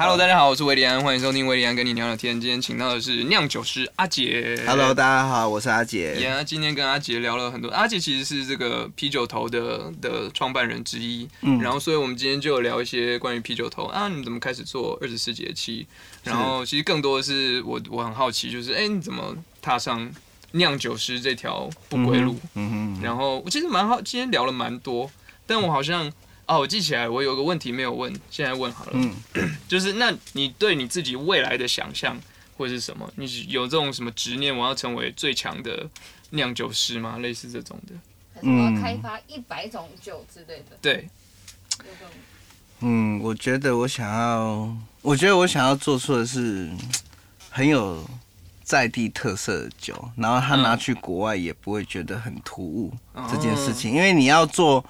Hello，大家好，我是维里安，欢迎收听维里安跟你聊聊天。今天请到的是酿酒师阿杰。Hello，大家好，我是阿杰。呀今天跟阿杰聊了很多。阿杰其实是这个啤酒头的的创办人之一，嗯然后所以我们今天就有聊一些关于啤酒头啊，你怎么开始做二十四节气？然后其实更多的是我我很好奇，就是哎、你怎么踏上酿酒师这条不归路？嗯哼，然后我其实蛮好，今天聊了蛮多，但我好像哦，我记起来，我有个问题没有问，现在问好了，嗯，就是那你对你自己未来的想象会是什么？你是有这种什么执念，我要成为最强的酿酒师吗？类似这种的，还是我要开发一百种酒之类的？对，嗯，我觉得我想要，我觉得我想要做出的是很有在地特色的酒，然后他嗯拿去国外也不会觉得很突兀、哦这件事情，因为你要做。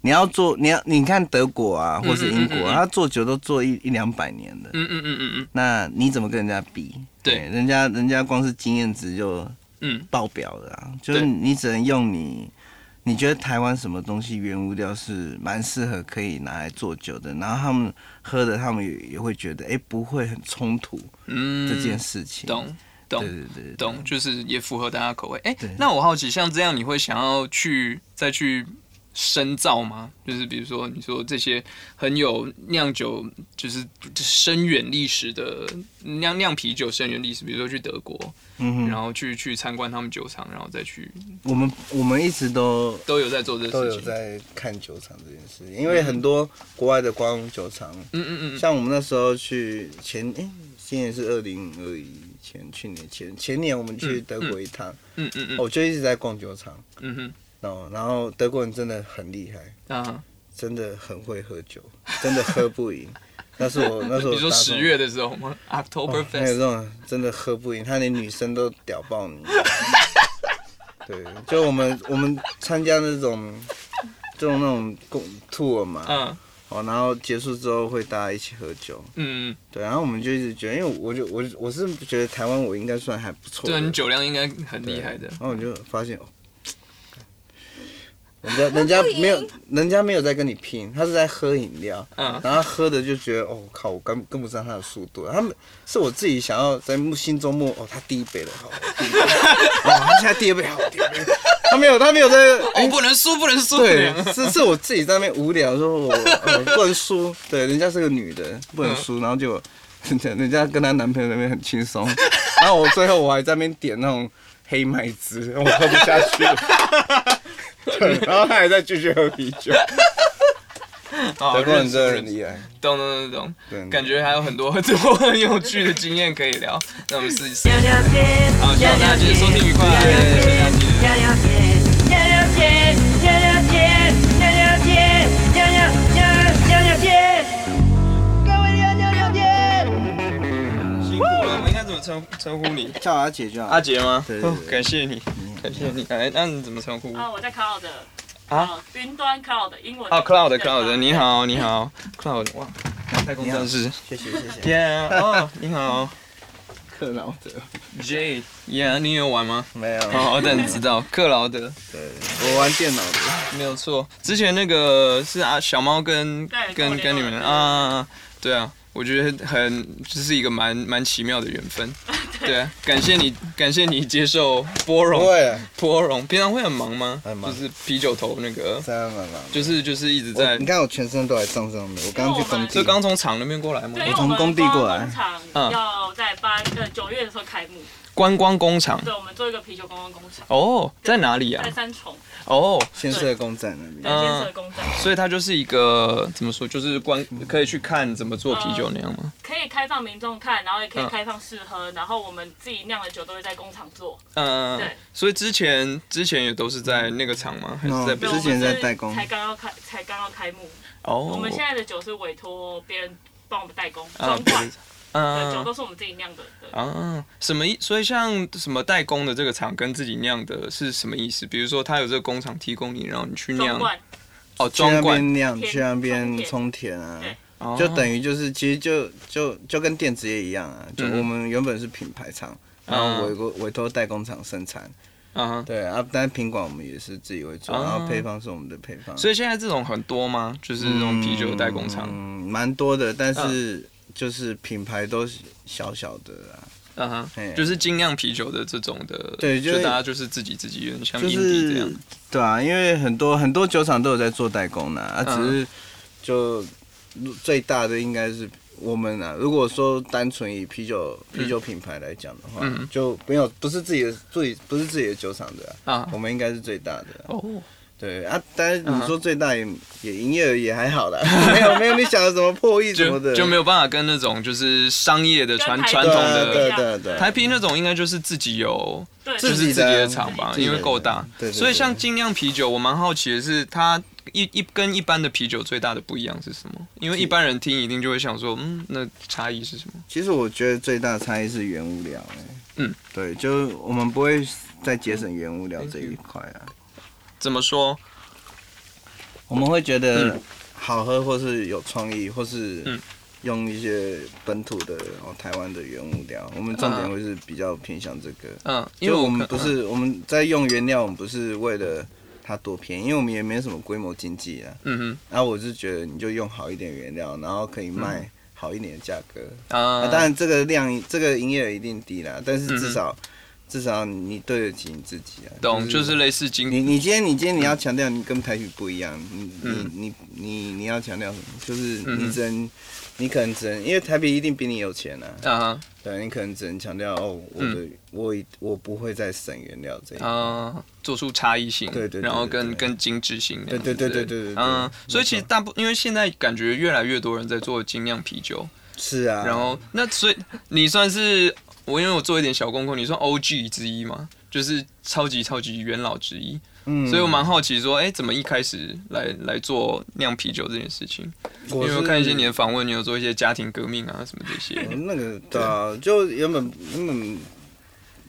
你要做，你要你看德国啊，或是英国，嗯嗯嗯嗯。他做酒都做一一两百年的，嗯嗯嗯嗯嗯。那你怎么跟人家比？对。人家人家光是经验值就嗯，爆表了啊，就是你只能用你，你觉得台湾什么东西原物料是蛮适合可以拿来做酒的，然后他们喝的，他们也也会觉得，哎、不会很冲突嗯这件事情。懂懂对对对对，懂，就是也符合大家口味。哎、对。那我好奇，像这样你会想要去再去深造吗？就是比如说，你说这些很有酿酒，就是深远历史的酿酿啤酒深远历史，比如说去德国，嗯哼，然后去去参观他们酒厂，然后再去我们我们一直都都有在做这事情。有在看酒厂这件事，因为很多国外的观光酒厂，嗯嗯嗯，像我们那时候去前，哎、今年是二零二一前，去年前前年我们去嗯德国一趟，嗯嗯嗯我就一直在逛酒厂。嗯哼哦，然后德国人真的很厉害，啊，真的很会喝酒，真的喝不赢。那是我那时候你说十月的时候吗？October 哦还有这 Fest，种真的喝不赢，他连女生都屌爆你。对，就我们我们参加那种这种那种共 tour 嘛，嗯哦，然后结束之后会大家一起喝酒，嗯，对，然后我们就一直觉得，因为我就我我是觉得台湾我应该算还不错，对啊，你酒量应该很厉害的然。后我就发现，哦人家 人家没有，人家没有在跟你拼，他是在喝饮料，嗯然后喝的就觉得，哦靠，我跟跟不上他的速度。他们是我自己想要在心中默，哦，他第一杯了，好，我第一杯，哦，他现在第二杯，好，第二杯。他没有，他没有在，哦，不能输，不能输。对，是是我自己在那边无聊，说我、哦、不能输，对，人家是个女的，不能输，然后就人家 人家跟她男朋友那边很轻松，然后我最后我还在那边点那种黑麦汁，我喝不下去，对，然后他还在继续喝啤酒，好德国人真厉害，懂懂懂懂，对，感觉还有很多很多很有趣的经验可以聊。那我们试一试。好，希望大家收听愉快。剩下几日聊聊天，聊聊天，聊聊天，聊聊天，聊聊聊聊聊天，各位聊聊聊天。辛苦了，我应该怎么称称呼你？叫阿姐就好，阿杰吗？对对对哦感谢你，感谢你。哎，那你怎么称呼？啊，我在 Cloud 啊？啊，云端 Cloud 英文哦，Cloud 对 Cloud，你好你好，Cloud，哇，太空战士谢谢谢谢，，Yeah，哦，你好 克劳德，，J，Yeah，你有玩吗？没有，哦，但你知道克劳德 对，我玩电脑的，没有错，之前那个是啊，小猫跟跟跟你们啊，对啊，我觉得很这是一个蛮蛮奇妙的缘分，对啊，感谢你感谢你接受波不荣会，波荣，平常会很忙吗？很忙。就是啤酒头那个。就是就是一直在你，看我全身都还脏脏的，我刚刚去工这地，刚从厂那边过来吗？我从工地过来。工厂嗯。要在八呃九月的时候开幕，观光工厂。对，我们做一个啤酒观光工厂，哦，在哪里啊？在？三重哦，先社工站那边。在建设工站，所以它就是一个怎么说，就是观可以去看怎么做啤酒那样吗？可以开放民众看，然后也可以嗯开放试喝，然后我们自己酿的酒都会在工厂做，嗯，对。所以之前之前也都是在那个厂吗？还是在之前在代工。才刚要开，才刚要开幕，哦，我们现在的酒是委托别人帮我们代工啊装罐，对，酒嗯都是我们自己酿的，啊，什么意？所以像什么代工的这个厂跟自己酿的是什么意思？比如说，他有这个工厂提供你，然后你去酿装罐，哦，去那装罐。边酿，去那边充填。啊，就等于就是其实就就就跟电子业一样啊，就嗯。我们原本是品牌厂，然后委托委托代工厂生产，啊，对啊，但是品管我们也是自己会做，哦然后配方是我们的配方，所以现在这种很多吗？就是这种啤酒代工厂。嗯，蛮多的，但是就是品牌都是小小的啊，嗯哼，嘿。就是精酿啤酒的这种的，对就就大家就是自己自己有点像就印地这样。是，对啊，因为很多很多酒厂都有在做代工呢，啊，嗯。只是就最大的应该是我们啊。如果说单纯以啤酒啤酒品牌来讲的话，嗯。就没有不是自己的自己不是自己的酒厂的啊、啊。我们应该是最大的啊、哦，对啊，但是嗯你说最大也、也营业额也还好啦，没有没有你想的什么破亿什么的，就就没有办法跟那种就是商业的传传统的对对对，台啤那种应该就是自己有对，就是自己的的厂吧，因为够大。对对对。所以像精酿啤酒，我蛮好奇的是，它一一跟一般的啤酒最大的不一样是什么？因为一般人听一定就会想说，嗯，那差异是什么？其实我觉得最大的差异是原物料、欸，嗯，对，就我们不会再节省原物料这一块啊，怎么说？我们会觉得嗯。好喝，或是有创意，或是嗯。用一些本土的哦台湾的原物料，我们重点会是比较偏向这个，嗯，因为我们不是我们在用原料，我们不是为了它多便宜，因为我们也没什么规模经济啊，嗯哼。然后我是觉得你就用好一点原料，然后可以卖好一点的价格，啊。啊，当然这个量这个营业额一定低啦，但是嗯至少、至少你对得起你自己啊。懂，就是类似你精你今天你今天你要强调你跟台语不一样，你嗯。你你你你要强调什么？就是嗯你只能你可能只能因为台北一定比你有钱啊，对你可能只能强调哦我的、我我不会再省原料这一块。啊，做出差异性，对对对然后跟对对。更精致性。对对对对对嗯，所以其实大部因为现在感觉越来越多人在做精酿啤酒，是啊，然后那所以你算是我因为我做一点小功课，你算 OG 之一嘛？就是超级超级元老之一，嗯所以我蛮好奇说，哎、怎么一开始来来做酿啤酒这件事情？因我是为我看一些你的访问，你有做一些家庭革命啊什么这些。那个对啊，就原本原本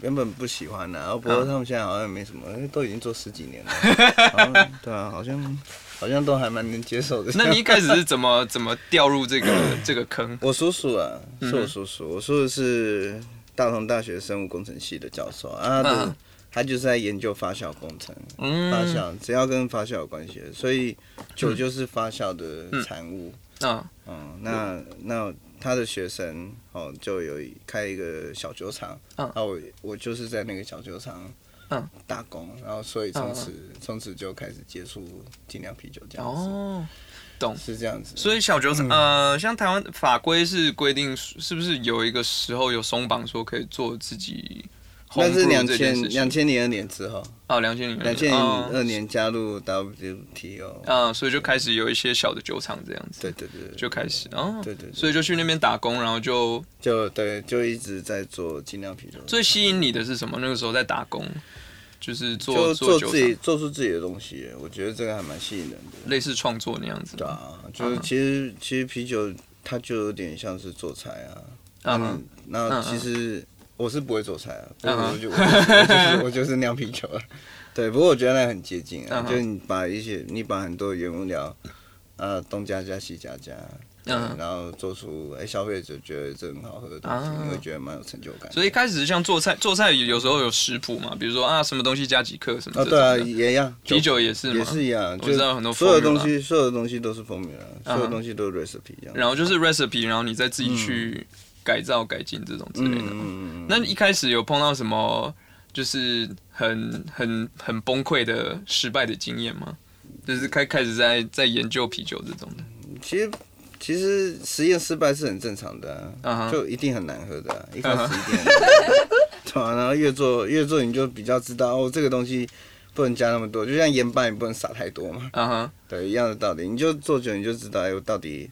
原本不喜欢的、啊，不过他们现在好像没什么，因为都已经做十几年了，对啊，好像好像都还蛮能接受的。那你一开始是怎么怎么掉入这个这个坑？我叔叔啊，嗯是我叔叔，我叔叔是大同大学生物工程系的教授啊，他他就是在研究发酵工程，嗯。发酵只要跟发酵有关系的，所以酒就是发酵的产物。啊。嗯，那那他的学生哦，就有一开一个小酒厂，嗯啊，我我就是在那个小酒厂嗯打工，然后所以从此从此就开始接触精酿啤酒这样子，哦，是这样子。所以小酒厂、嗯。呃，像台湾法规是规定，是不是有一个时候有松绑说可以做自己那是两千两千零二年之后，哦，两千零两千零哦。二年加入 WTO，啊、所以就开始有一些小的酒厂这样子，对对对，就开始哦，对对对。所以就去那边打工，然后就就对就一直在做精酿啤酒，最吸引你的是什么？那个时候在打工，就是做就做自己，做出自己的东西，我觉得这个还蛮吸引人的。类似创作那样子。对啊，就是其实其实啤酒它就有点像是做菜啊。嗯嗯，那其实我是不会做菜啊，我就我就是 我就是酿啤酒啊。对，不过我觉得那很接近啊就是你把一些你把很多原物料，啊东加加西加加，对嗯然后做出哎消费者觉得这很好喝的东西啊，你会觉得蛮有成就感。所以一开始像做菜，做菜有时候有食谱嘛，比如说啊什么东西加几克什么哦，对啊。也一样，啤酒也是也嘛，是一样，我就知道有很多所有东西所有的东西都是 formula，所有嗯东西都是 recipe 一样。然后就是 recipe，然后你再自己去改造、改进这种之类的。嗯嗯嗯，那一开始有碰到什么就是很很很崩溃的失败的经验吗？就是开开始在在研究啤酒这种的，其实其实实验失败是很正常的、就一定很难喝的、啊，一开始一定很难喝。对啊，然后越做越做你就比较知道哦，这个东西不能加那么多，就像盐巴也不能撒太多嘛，啊哈，对，一样的道理。你就做久你就知道，哎，我到底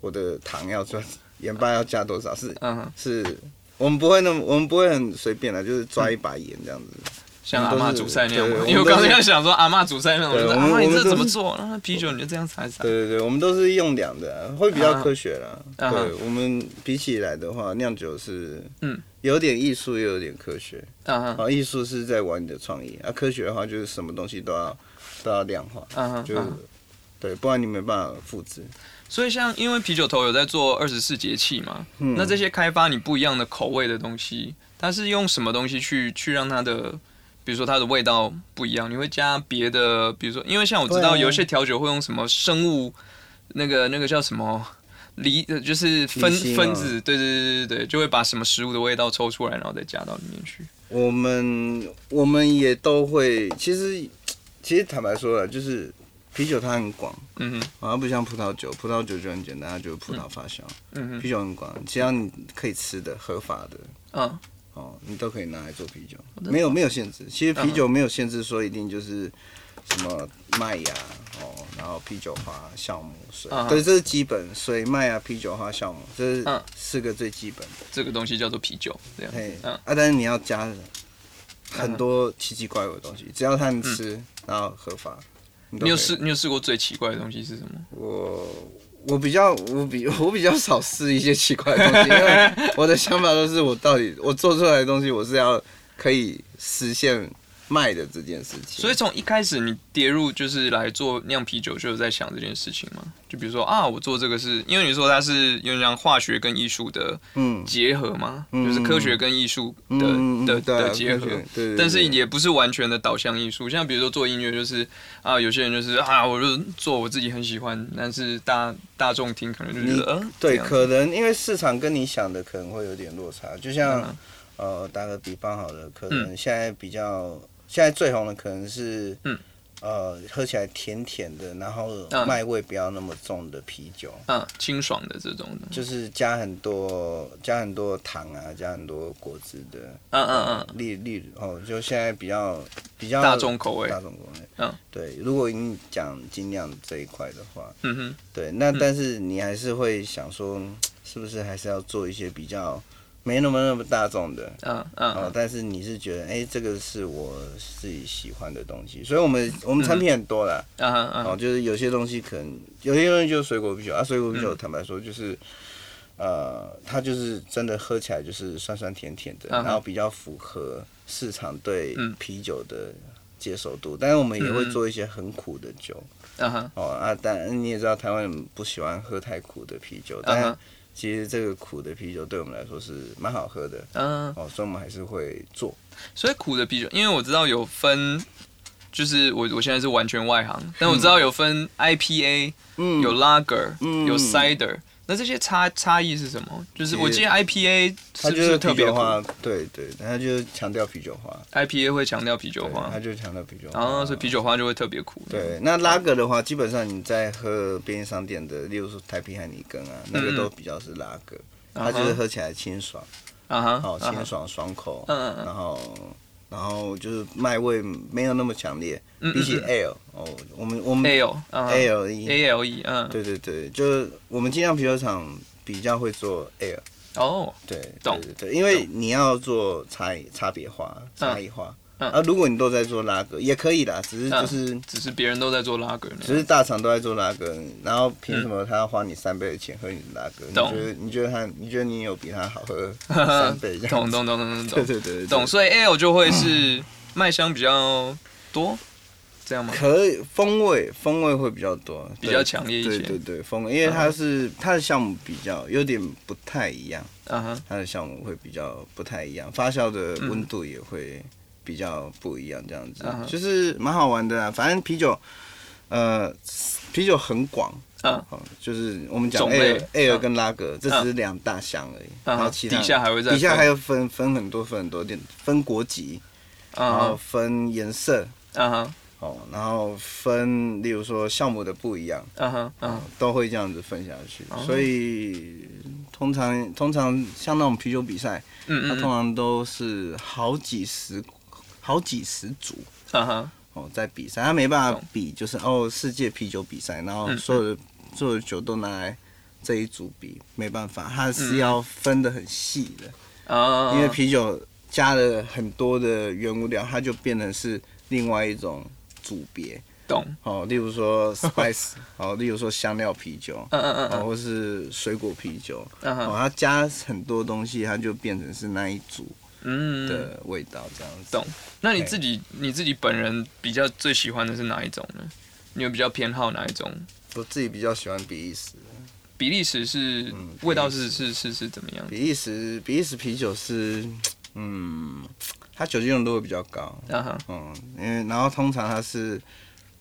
我的糖要抓盐巴要加多少是是。我们不会那么，我们不会很随便的，就是抓一把盐这样子。像阿妈煮菜那样因为我刚刚我们都是在想说阿妈煮菜那种，对我说阿妈你这怎么做？然后啤酒你就这样撒一撒。对对对，我们都是用量的啊、会比较科学啦。啊对，我们比起来的话，酿酒是嗯有点艺术，又有点科学。啊艺术是在玩你的创意，啊，科学的话就是什么东西都要都要量化，啊哈，就是啊对，不然你没办法复制。所以像因为啤酒头有在做二十四节气嘛，嗯那这些开发你不一样的口味的东西，它是用什么东西去去让它的，比如说它的味道不一样？你会加别的，比如说，因为像我知道有一些调酒会用什么生物，那个那个叫什么离呃就是分啊分子，对对对对对，就会把什么食物的味道抽出来，然后再加到里面去。我们我们也都会，其实其实坦白说了，就是啤酒它很广，嗯哼，好像不像葡萄酒，葡萄酒就很简单，它就是葡萄发酵。嗯哼，啤酒很广，只要你可以吃的、合法的，嗯哦，你都可以拿来做啤酒，没有没有限制。其实啤嗯酒没有限制说一定就是什么麦芽哦，然后啤酒花、酵母、水嗯，对，这是基本。水、麦芽、啤酒花、酵母，这是嗯四个最基本的。这个东西叫做啤酒，这样。嘿，嗯啊，但是你要加很多奇奇怪怪的东西，只要他能吃，然后合法。你有试你有试过最奇怪的东西是什么？我我比较我比 我比较少试一些奇怪的东西，因为 我的想法都是我到底我做出来的东西我是要可以实现卖的这件事情。所以从一开始你跌入就是来做酿啤酒，就有在想这件事情吗？就比如说啊，我做这个是因为你说它是有点像化学跟艺术的嗯。结合嘛，嗯。就是科学跟艺术的、嗯的的结合。对对对。但是也不是完全的导向艺术，像比如说做音乐，就是啊，有些人就是啊，我就做我自己很喜欢，但是大大众听可能就觉得，嗯、对，可能因为市场跟你想的可能会有点落差，就像、嗯。呃打个比方好了，可能现在比较、现在最红的可能是嗯。呃喝起来甜甜的，然后嗯。麦味不要那么重的啤酒。嗯清爽的这种的，就是加很多加很多糖啊，加很多果汁的，嗯嗯嗯，例例如哦，就现在比较比较大众口味。大众口味，嗯，对。如果你讲精酿这一块的话，嗯哼，对，那但是你还是会想说，嗯是不是还是要做一些比较没那么那么大众的，嗯嗯。哦，但是你是觉得，哎、这个是我自己喜欢的东西，所以我们我们产品很多啦，嗯。嗯哦，嗯。就是有些东西可能有些东西就是水果啤酒啊，水果啤酒嗯坦白说就是，呃，它就是真的喝起来就是酸酸甜甜的，嗯。然后比较符合市场对嗯。啤酒的接受度，但是我们也会做一些很苦的酒，嗯哼，哦啊，但你也知道台湾人不喜欢喝太苦的啤酒，嗯但哼其实这个苦的啤酒对我们来说是蛮好喝的，嗯，哦，所以我们还是会做，所以苦的啤酒，因为我知道有分，就是我我现在是完全外行，但我知道有分 IPA，、嗯。有 Lager，、嗯。有 Cider，那这些差差异是什么？就是我记得 IPA 是不它就是是特别花，对对，它就是强调啤酒花，？IPA 会强调啤酒，花？它，就是强调啤酒花，然后所以啤酒花就会特别苦。对，那拉格的话，基本上你在喝便利商店的，例如说台啤海尼根啊，那个都比较是拉格，它就是喝起来清爽，啊哈，好清爽爽口，嗯嗯嗯。然后然后就是麦味没有那么强烈，嗯比起嗯 ale 哦，我们我们 Ale，嗯 ale 一 ALE，嗯，对对对，就是我们精酿啤酒厂比较会做 ale，哦，对，懂对对对，因为你要做差差别化、差异化。嗯。啊，如果你都在做拉格也可以啦，只是嗯。就是只是别人都在做 Lager 那只是。大厂都在做拉格，然后凭什么他要花你三倍的钱喝你的拉格？你觉得你觉得他你觉得你有比他好喝 三倍这样子？懂懂懂懂懂对懂。对对对，懂，所以 Ale 就会是麦香比较多，这样吗？可以风味风味会比较多，比较强烈一些。对对对，风味，因为它是它的项目比较有点不太一样，嗯哼，它的项目会比较不太一样，发酵的温度也会比较不一样，这样子。就是蛮好玩的啊。反正啤酒，呃，啤酒很广。嗯哦，就是我们讲 air 跟拉格，这只是两大项而已，嗯然后其他底下还会在底下还有分分很多分很多店，分国籍，然后分颜色，嗯哼，哦，然后分例如说项目的不一样，嗯哼，嗯，都会这样子分下去，哦。所以通常通常像那种啤酒比赛，它嗯嗯。它，通常都是好几十好几十组。啊哈，哦，在比赛，他没办法比，就是哦，世界啤酒比赛，然后嗯所有的、所有的酒都拿来这一组比，没办法，它是嗯。要分的很细的，啊，因为啤酒加了很多的原物料，它就变成是另外一种组别。懂，哦，例如说 spice，哦，例如说香料啤酒，嗯嗯嗯或是水果啤酒，哦，嗯，它加很多东西，它就变成是那一组嗯，的味道这样子。懂。那你自己你自己本人比较最喜欢的是哪一种呢？你有比较偏好哪一种？我自己比较喜欢比利时。比利时是嗯味道是是是是怎么样？比利时比利时啤酒是，嗯，它酒精浓度会比较高，嗯，因为然后通常它是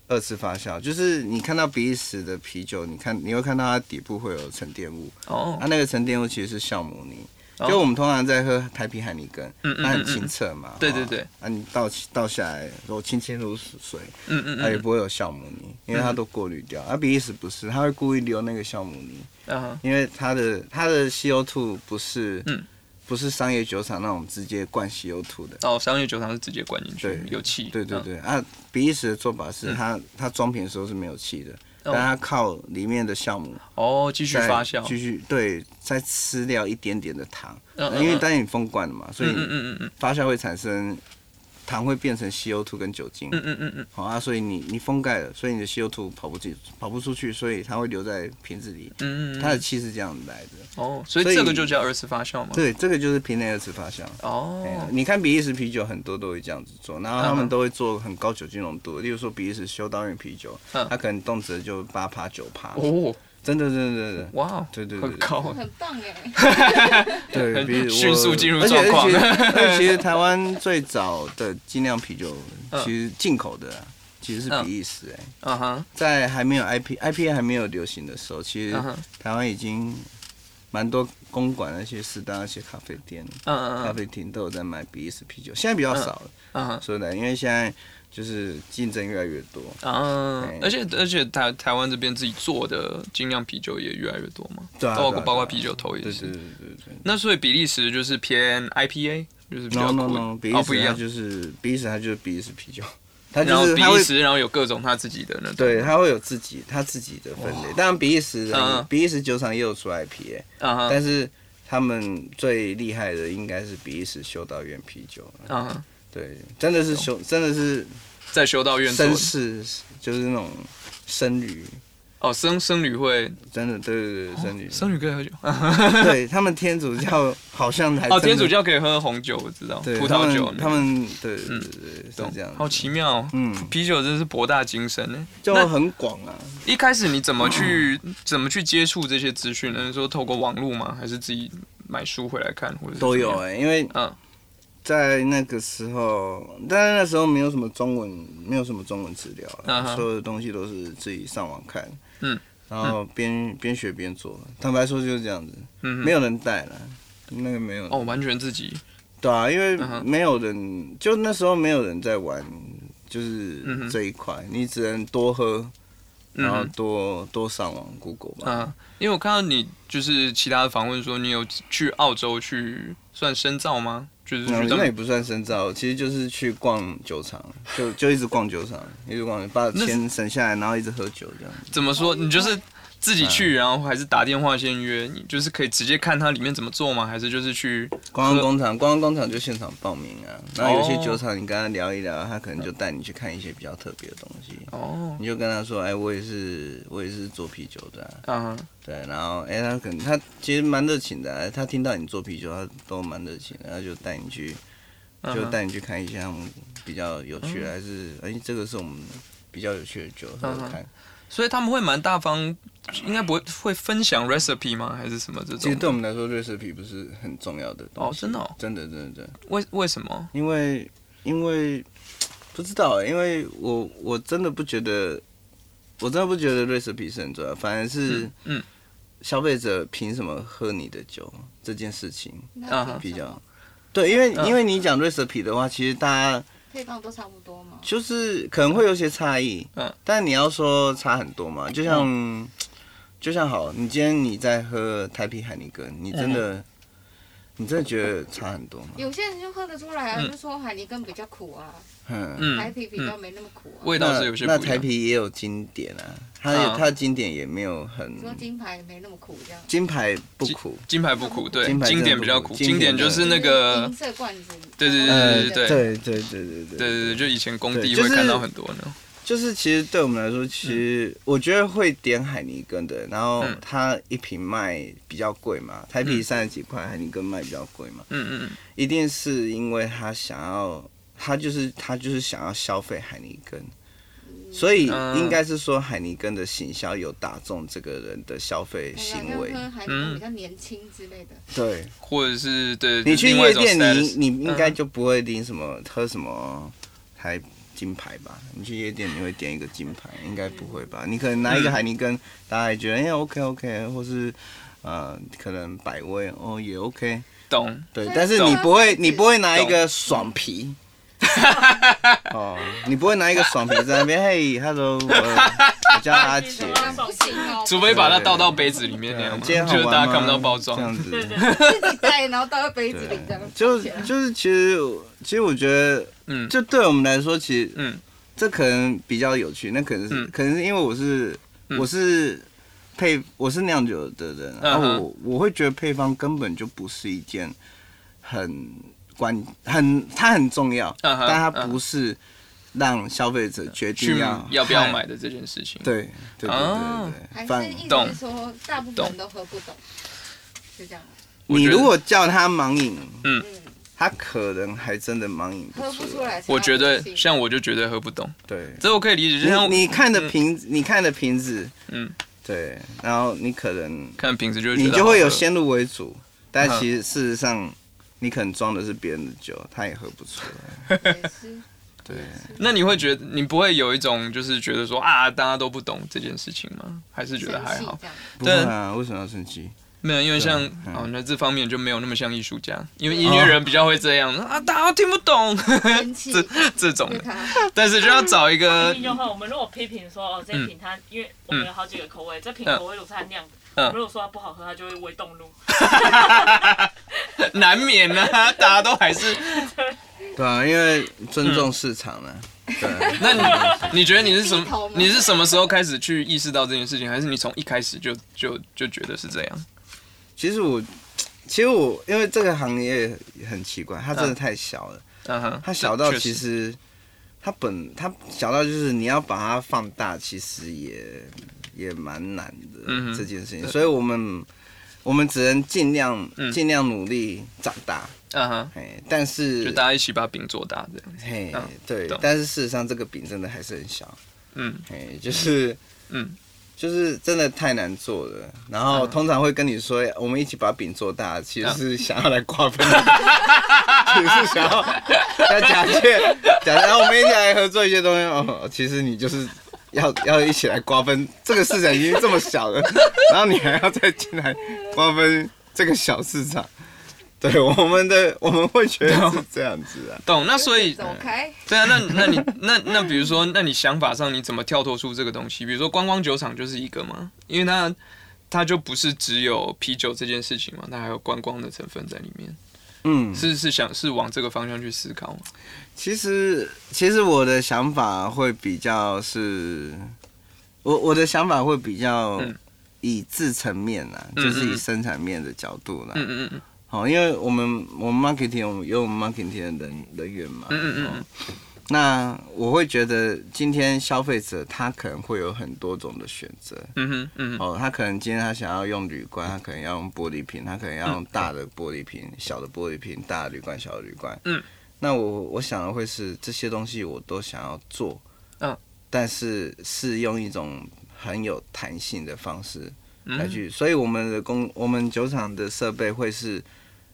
二次发酵，就是你看到比利时的啤酒，你看你会看到它底部会有沉淀物，哦。它、，那个沉淀物其实是酵母泥。哦。就我们通常在喝台啤海尼根，它很嗯清澈嘛，哦对对对，啊你倒倒下来，然后清清如水，嗯嗯嗯，它也不会有酵母泥，因为它都过滤掉。而、比利时不是，它会故意留那个酵母泥，嗯哼因为它的它的 CO2 不是，嗯不是商业酒厂那种直接灌稀有土的。哦，商业酒厂是直接灌进去对，有气，嗯，对对对，啊，比利时的做法是它它装瓶的时候是没有气的，哦。但它靠里面的酵母哦，继续发酵，继续对，再吃掉一点点的糖，因为当你封罐了嘛，所以嗯嗯嗯嗯。发酵会产生糖会变成 CO2 跟酒精，嗯嗯嗯嗯，好啊，所以你你封盖了，所以你的 CO2 跑不进跑不出去，所以它会留在瓶子里，嗯嗯，它的气是这样来的。哦，所以这个就叫二次发酵吗？对，这个就是瓶内二次发酵。哎哦，你看比利时啤酒很多都会这样子做，然后他嗯们都会做很高酒精浓度，例如说比利时修道院啤酒，嗯。它可能动辄就八趴九趴，哦，真的真的真的。哇，对对对很高，很棒哎，对，比如迅速进入状况。而且其实台湾最早的精酿啤酒，嗯。其实进口的啊其实是比利时哎，嗯哼，在还没有 IP IPA 还没有流行的时候，其实台湾已经蛮多公馆那些适当那些咖啡店、嗯嗯咖啡厅都有在卖比利时啤酒，现在比较少了。嗯哼。说的，因为现在就是竞争越来越多。啊哎，而且而且台台湾这边自己做的精酿啤酒也越来越多嘛，对啊，包括包括啤酒头也是。对对对对对。那所以比利时就是偏 IPA，就是比较 no no no，比利哦不一样。时它就是比利时，它就是比利时啤酒，它然后比利时，然后有各种他自己的那种。对，他会有自己他自己的分类。当然，比利时人嗯比利时酒厂也有出 IPA，但是他们最厉害的应该是比利时修道院啤酒。啊，对，真的是修，真的是在修道院做绅士，就是那种僧侣，哦，僧僧侣会真的，对对对，僧侣，僧侣可以喝酒 对他们天主教好像还哦，天主教可以喝红酒，我知道，葡萄酒他们对对嗯对对懂是这样，好奇妙哦。嗯，啤酒真是博大精深呢。就很广啊。一开始你怎么去 怎么去接触这些资讯呢？你说透过网络吗？还是自己买书回来看，或者都有哎、因为嗯在那个时候，但是那时候没有什么中文，没有什么中文资料啊嗯哼所有的东西都是自己上网看，嗯，然后边边学边做。坦白说就是这样子，嗯没有人带了，那个没有哦，完全自己。对啊，因为没有人，就那时候没有人在玩，就是这一块，你只能多喝，然后嗯多多上网 Google 吧。啊，因为我看到你就是其他的访问说你有去澳洲去算深造吗？那也不算深造，其实就是去逛酒厂，就就一直逛酒厂，一直逛，把钱省下来，然后一直喝酒这样。怎么说？你就是自己嗯。去，然后还是打电话先约？你就是可以直接看它里面怎么做吗？还是就是去观光工厂，观光工厂就现场报名啊，然后有些哦酒厂你跟他聊一聊，他可能就带你去看一些比较特别的东西。哦。你就跟他说，哎，我也是，我也是做啤酒的啊、啊对，然后哎，他可能他其实蛮热情的啊、他听到你做啤酒，他都蛮热情的，他就带你去，就带你去看一些他们比较有趣的，还是哎，这个是我们比较有趣的酒，喝喝嗯看。所以他们会蛮大方，应该不会会分享 recipe 吗？还是什么这种其实对？我们来说，，recipe 不是很重要的。哦真的哦真的，真的，真的。为为什么？因为，因为不知道欸，因为我我真的不觉得，我真的不觉得 recipe 是很重要，反而是嗯嗯消费者凭什么喝你的酒这件事情啊比较。对，因为、嗯因为你讲 recipe 的话，其实大家配方都差不多嘛。就是可能会有些差异，嗯，但你要说差很多嘛，就像、就像好，你今天你在喝台啤海尼根，你真的、你真的觉得差很多吗？有些人就喝得出来啊，嗯就说海尼根比较苦啊，嗯台啤比较没那么苦啊。味道是有些那那台不一样。啤也有经典啊，它啊它的经典也没有很说金牌没那么苦这样。金牌不苦，金牌不苦，对，金牌经典比较苦，经典就是那个银，色罐子。对对对呃，对对对对对对对对对，就以前工地会看到很多呢。就是其实对我们来说，其实我觉得会点海尼根的，然后嗯它一瓶卖比较贵嘛，台啤三十几块，海尼根卖比较贵嘛，嗯嗯一定是因为他想要，他就是他就是想要消费海尼根。所以嗯应该是说海尼根的行销有打中这个人的消费行为，喝海尼根比较年轻之类的。对，或者是对你去夜店，你你应该嗯。就不会拎什么喝什么台金牌吧？你去夜店你会点一个金牌？应该不会吧？你可能拿一个海尼根，大家也觉得哎、OK OK，或是呃可能百威哦也 OK，懂？对但是你不会你不会拿一个爽皮。哦，你不会拿一个爽皮在那边，嘿，hello，我我叫阿杰，不行哦，除非把它倒到杯子里面那样就是大家看不到包装。这样子，对对对，自己带，然后倒到杯子里这样。就就是其实其实我觉得，嗯。就对我们来说，其实嗯。这可能比较有趣，那可能是、嗯。可能是因为我是、嗯。我是配我是酿酒的人，然后我我会觉得配方根本就不是一件很关很它很重要，嗯但它嗯不是让消费者决定要要不要买的这件事情。对对对对哦。对对，反还是意懂思是说，大部分人都喝不懂，就这样。你如果叫他盲饮，嗯，他可能还真的盲饮喝不出来。我觉得像我就绝对喝不懂，对。这我可以理解。就像你你看的瓶，你看的瓶子，嗯，对，然后你可能看瓶子就你就会有先入为主，但嗯其实事实上，你可能装的是别人的酒，他也喝不出来。对，那你会觉得你不会有一种就是觉得说啊大家都不懂这件事情吗？还是觉得还好？不会啊，为什么要生气？没有，因为像哦，那这方面就没有那么像艺术家，因为音乐人比较会这样啊，大家都听不懂 这这种的，但是就要找一个我们如果批评说哦，这一瓶它，因为我们有好几个口味，这瓶口味如果是他酿的，嗯我们如果说它不好喝，它就会微动怒。难免啊，大家都还是。对啊，因为尊重市场呢。对，那你你觉得你是什？么你是什么时候开始去意识到这件事情，还是你从一开始就就就觉得是这样？其实我，其实我因为这个行业很奇怪，它真的太小了，嗯哼，它小到其实。它本它小到就是你要把它放大，其实也也蛮难的、这件事情，所以我们我们只能尽量嗯。尽、量努力长大，嗯哼，嘿，但是就大家一起把饼做大这样。嘿嗯对，但是事实上这个饼真的还是很小，嗯。哎，就是嗯就是真的太难做了，然后嗯。通常会跟你说，我们一起把饼做大，其实是想要来瓜分，其实是想要要假借假，然后我们一起来合作一些东西哦，其实你就是要要一起来瓜分这个市场已经这么小了，然后你还要再进来瓜分这个小市场，对我们的我们会觉得是这样子啊，懂。那所以走开，对啊，那那你那那比如说，那你想法上你怎么跳脱出这个东西？比如说观光酒厂就是一个嘛，因为它它就不是只有啤酒这件事情嘛，它还有观光的成分在里面。嗯，是是想是往这个方向去思考吗？其实，其实我的想法会比较是，我我的想法会比较嗯以制层面啊，嗯就是以嗯生产面的角度啦。嗯嗯嗯好，因为我们我们 marketing 我们有我们 marketing 的人人员嘛。嗯嗯嗯哦那我会觉得今天消费者他可能会有很多种的选择。嗯哼嗯哼哦，他可能今天他想要用铝罐，他可能要用玻璃瓶，他可能要用大的玻璃瓶、小的玻璃瓶、大的铝罐、小的铝罐。嗯，那我我想的会是这些东西我都想要做，嗯，但是是用一种很有弹性的方式嗯来去，所以我们的工我们酒厂的设备会是，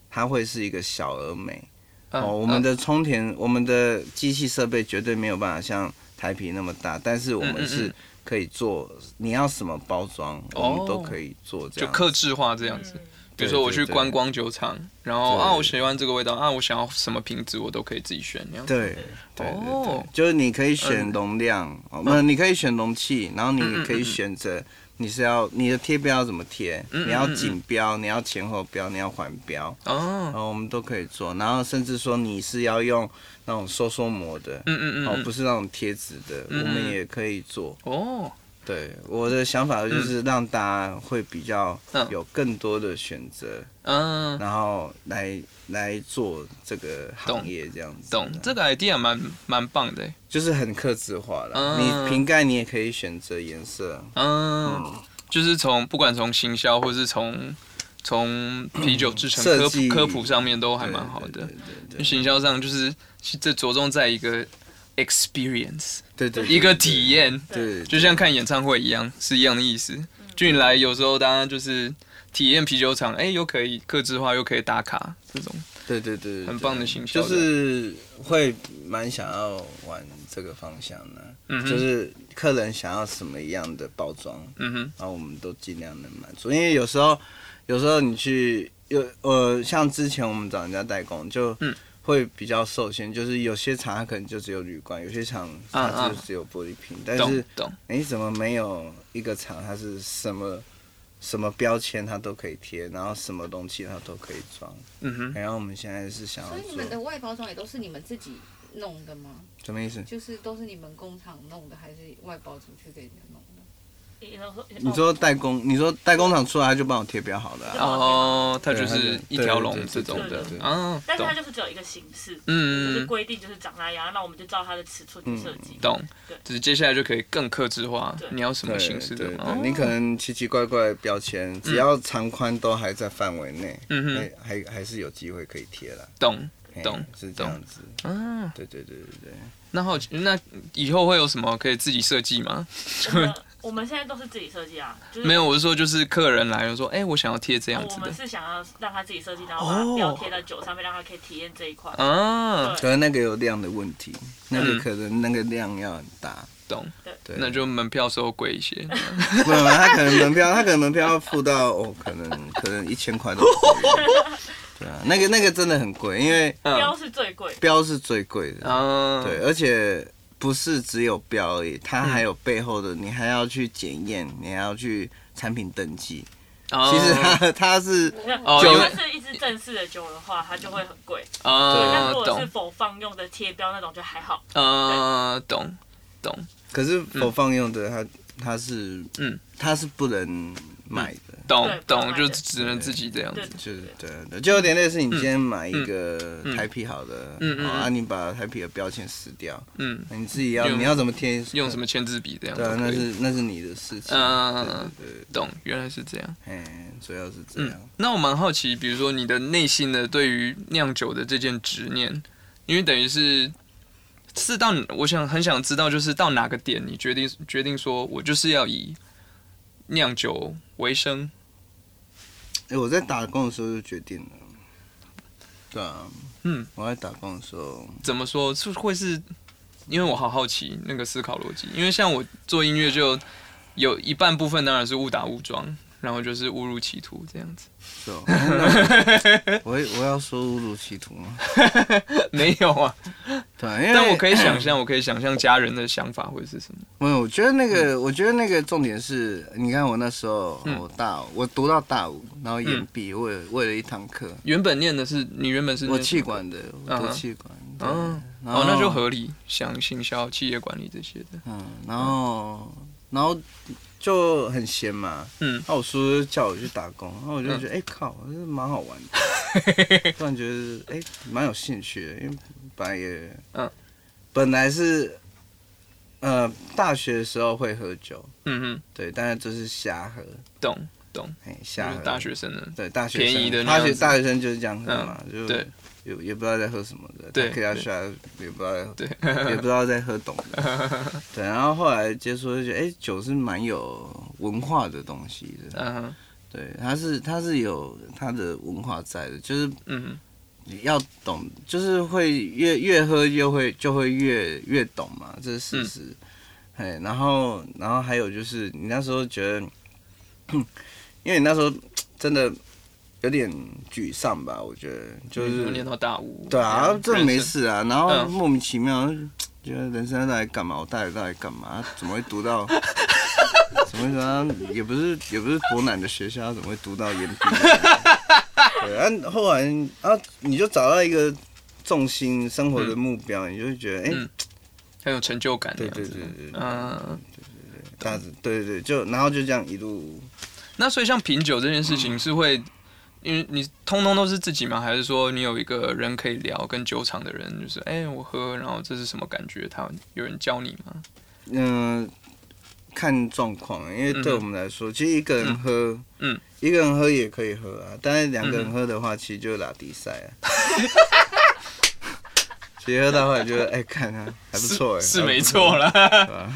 它会是一个小而美。嗯哦，我们的充填，我们的机器设备绝对没有办法像台皮那么大，但是我们是可以做，你要什么包装，我们都可以做这样。就克制化这样子。比如说我去观光酒厂，然后啊，我喜欢这个味道啊，我想要什么瓶子，我都可以自己选那样。对对对就是你可以选容量，哦，不，你可以选容器，然后你可以选择你是要你的贴标要怎么贴，嗯嗯你要嗯紧标，你要前后标，你要环标，然哦，后我们都可以做，然后甚至说你是要用那种收缩膜的，嗯嗯嗯，哦，嗯不是那种贴纸的，嗯。我们也可以做。哦，对，我的想法就是让大家会比较嗯。有更多的选择，嗯，然后来来做这个行业这样子。懂，这个 idea 蛮蛮棒的欸。就是很克制化了。嗯。你瓶盖你也可以选择颜色，嗯，就是从不管从行销或是从从啤酒制成科普科普上面都还蛮好的。对对对对行销上就是这着重在一个 experience，对对，一个体验，对，对，就像看演唱会一样，是一样的意思。就你来，有时候大家就是体验啤酒厂，哎、又可以克制化，又可以打卡，这种。对对对对，很棒的形象就是会蛮想要往这个方向的，嗯哼。就是客人想要什么样的包装，嗯哼，然后我们都尽量能满足。因为有时候，有时候你去有呃，像之前我们找人家代工，就嗯会比较受限，就是有些厂它可能就只有铝罐，有些厂它就只有玻璃瓶，但是懂，哎，怎么没有一个厂它是什么什么标签它都可以贴，然后什么东西它都可以装？嗯哼，然后我们现在是想要所以你们的外包装也都是你们自己弄的吗？什么意思？就是都是你们工厂弄的，还是外包出去给你们弄的？你说代工，你说代工厂出来他就帮我贴标好了、啊，哦，它就是一条龙这种的。啊，但是它就是只有一个形式，就是嗯，规定就是长那样，那我们就照它的尺寸去设计。懂。对，只是接下来就可以更克制化，你要什么形式的对，哦。对，你可能奇奇怪怪的标签，只要长宽都还在范围内，嗯哼。还还还是有机会可以贴了。懂，嘿懂是这样子。啊，对对对对对。那好奇，那以后会有什么可以自己设计吗？我们现在都是自己设计啊，就是没有，我是说就是客人来了说，哎，我想要贴这样子的我们是想要让他自己设计，然后把它标贴在酒上面，让他可以体验这一块。啊，可能那个有量的问题，那嗯个可能那个量要很大。懂，对，那就门票收贵一些，不然他可能门票，他可能门票要付到哦，可能可能一千块都不止。对啊，那个那个真的很贵，因为标嗯是最贵的，标是最贵的。啊，对，，而且不是只有标而已，它嗯还有背后的，你还要去检验，你还要去产品登记。哦其实它它是酒因为如果是一支正式的酒的话，它就会很贵。但啊，如果是，否放用的贴标那种就还好。啊，懂，懂，可是否放用的，它它是嗯，它是不能买的。懂，懂，就只能自己这样子，就是对对，就有点类似你今天买一个嗯台啤好的，啊，你把台啤的标签撕掉，嗯，你自己要你要怎么贴？用什么签字笔这样对啊，都可以，那是那是你的事情。嗯对对对，懂，原来是这样。哎，主要是这嗯样。，那我蛮好奇，比如说你的内心的对于酿酒的这件执念，因为等于是是到我想很想知道，就是到哪个点你决定决定说我就是要以酿酒为生，哎，我在打工的时候就决定了。对啊，嗯，我在打工的时候，怎么说是会是？因为我好好奇那个思考逻辑，因为像我做音乐就有一半部分当然是误打误撞，然后就是误入歧途这样子。是哦，那 我我要说误入歧途吗？没有啊，对但我可以想象，我可以想象家人的想法会是什么。没有，我觉得那个，我觉得那个重点是，你看我那时候，嗯我大五，我读到大五，然后延毕，为了为了一堂课，原本念的是你原本是我气管的，我气管，对嗯，然后哦，那就合理，像行销、企业管理这些的。嗯，然后然后就很闲嘛，嗯。那我叔就叫我去打工，然后我就觉得，哎、靠，这蛮好玩的，突然觉得，哎、蛮有兴趣的，因为本来也，嗯，本来是，呃，大学的时候会喝酒，嗯哼，对，但是就是瞎喝，懂懂，哎，就瞎喝，大学生的。对大学生便宜的大学大学生就是这样喝嘛，就对也也不知道在喝什么的，对给他下也不知道 也不知道在喝懂的，对，然后后来接触就觉得，哎、酒是蛮有文化的东西的，对，它是它是有它的文化在的，就是嗯你要懂，就是会越越喝越会就会越越懂嘛，这是事实。哎、然后然后还有就是你那时候觉得，因为你那时候真的有点沮丧吧，我觉得就，是念到大五，对啊，这没。事啊，然后嗯莫名其妙觉得人生到底干嘛？我到底到底干嘛？怎么会读到？怎么会读？也不是也不是多难的学校，怎么会读到研毕？对，啊，后来啊，你就找到一个重心生活的目标，你就会觉得，哎、嗯很有成就感对对。对对对对，嗯，大致对对对，就然后就这样一路，那所以像品酒这件事情是会，因为你通通都是自己吗？还是说你有一个人可以聊，跟酒厂的人就是，哎、我喝，然后这是什么感觉？他有人教你吗？嗯、看状况，因为对我们来说，其实一个人喝，嗯一个人喝也可以喝啊，但是两个人喝的话，其实就是拉迪赛啊。其实喝到后来觉得，哎、看啊，还不错哎、是没错啦，对吧？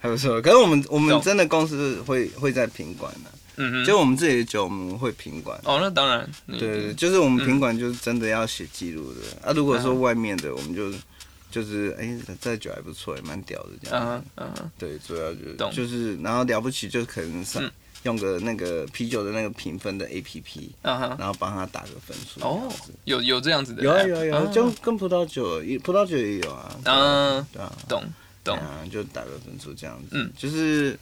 还不错。可是我们我们真的公司会会在品管的，嗯哼，就我们自己的酒我们会品管。哦，那当然，对对，就是我们品管就是真的要写记录的。啊，如果说嗯外面的，我们就就是哎，这酒还不错，也蛮屌的这样。对，主要就是懂。就是，然后了不起就可能上嗯。用个那个啤酒的那个评分的 A P P，嗯哼，然后帮他打个分数。哦有有这样子的有啊有啊有啊，啊就跟葡萄酒，也葡萄酒也有啊嗯，对啊，懂懂，啊，就打个分数这样子。嗯。就是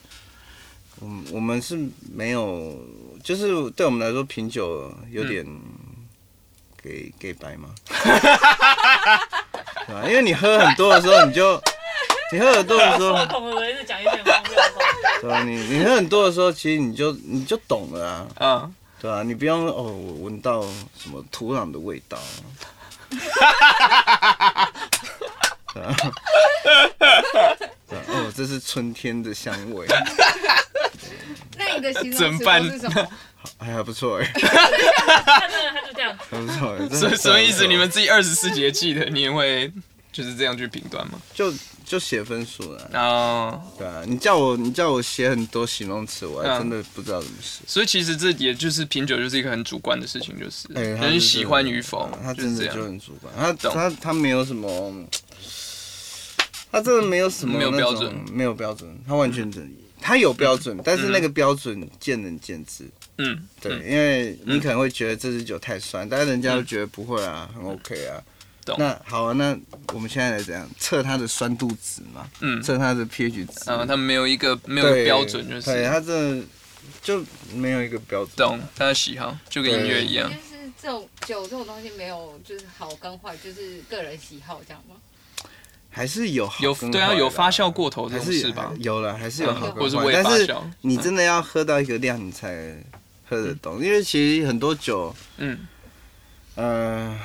我们我们是没有，就是对我们来说品酒有点给给白嘛，对吧？因为你喝很多的时候，你就你喝很多的时候，我恐我一直讲一些荒谬的话。对吧？你你喝很多的时候，其实你就你就懂了啊，嗯，对吧？你不用哦，我闻到什么土壤的味道。对啊 对啊哦，这是春天的香味，那你的形容词怎么办都是什么？哎还不错哎，他真的他就这样，还不错哎。所以什么意思？你们自己二十四节气的，你也会就是这样去评断吗？就就写分数了，哦，对啊，你叫我你叫我写很多形容词，我还嗯真的不知道怎么写。所以其实这也就是品酒，就是一个很主观的事情，就是哎，他是人喜欢与否他，就是这真的就。很主观，他懂他他没有什么，他真的没有什么没有标准没有标准，他完全真，他有标准，但是那个标准见仁见智。嗯，对，嗯因为你可能会觉得这支酒太酸，但是人家都觉得不会啊，很 OK 啊。懂那好啊，那我们现在来怎样测它的酸度值嘛？嗯测它的 pH 值。啊，它没有一个没有一个标准，就是对，是它这就没有一个标准。懂他的喜好，就跟音乐一样就。是这种酒这种东西没有就是好跟坏，就是个人喜好这样吗？还是有好有对啊，有发酵过头这还是种事吧？有了，还是有嗯好跟坏，或是未但是。你真的要喝到一个量，你才喝得懂。因为其实很多酒，嗯，呃，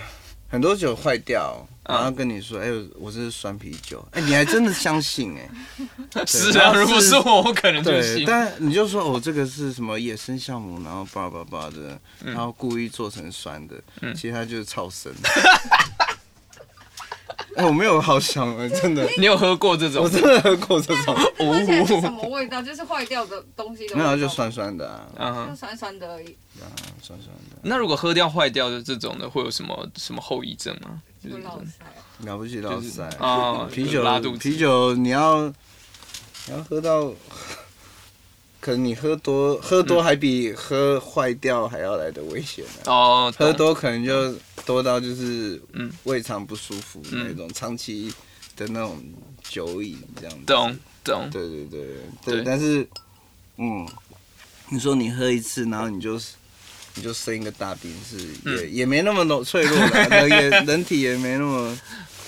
很多酒坏掉，嗯然后跟你说，哎、我这是酸啤酒，哎、你还真的相信、哎，是啊，如果是我，我可能就，信。但你就说哦，这个是什么野生酵母，然后叭叭叭的，嗯然后故意做成酸的，嗯其实它就是超生。哎、我没有好想哎，真的，你有喝过这种我？真的喝过这种，喝起来是什么味道？就是坏掉的东西的味道。没有就酸酸的啊，酸酸的而已，啊酸酸的，那如果喝掉坏掉的这种的，会有什么什么后遗症吗？就是塞。了不起老塞。啊，啤酒拉肚子，啤酒你要你要喝到，可能你喝多喝多还比喝坏掉还要来的危险呢、哦，懂。喝多可能就多到就是嗯。胃肠不舒服那种，长期的那种酒瘾这样子。懂懂，对对对对。对，但是嗯，你说你喝一次，然后你就你就生一个大病，是也、嗯。也没那么脆弱的，人也 人体也没那么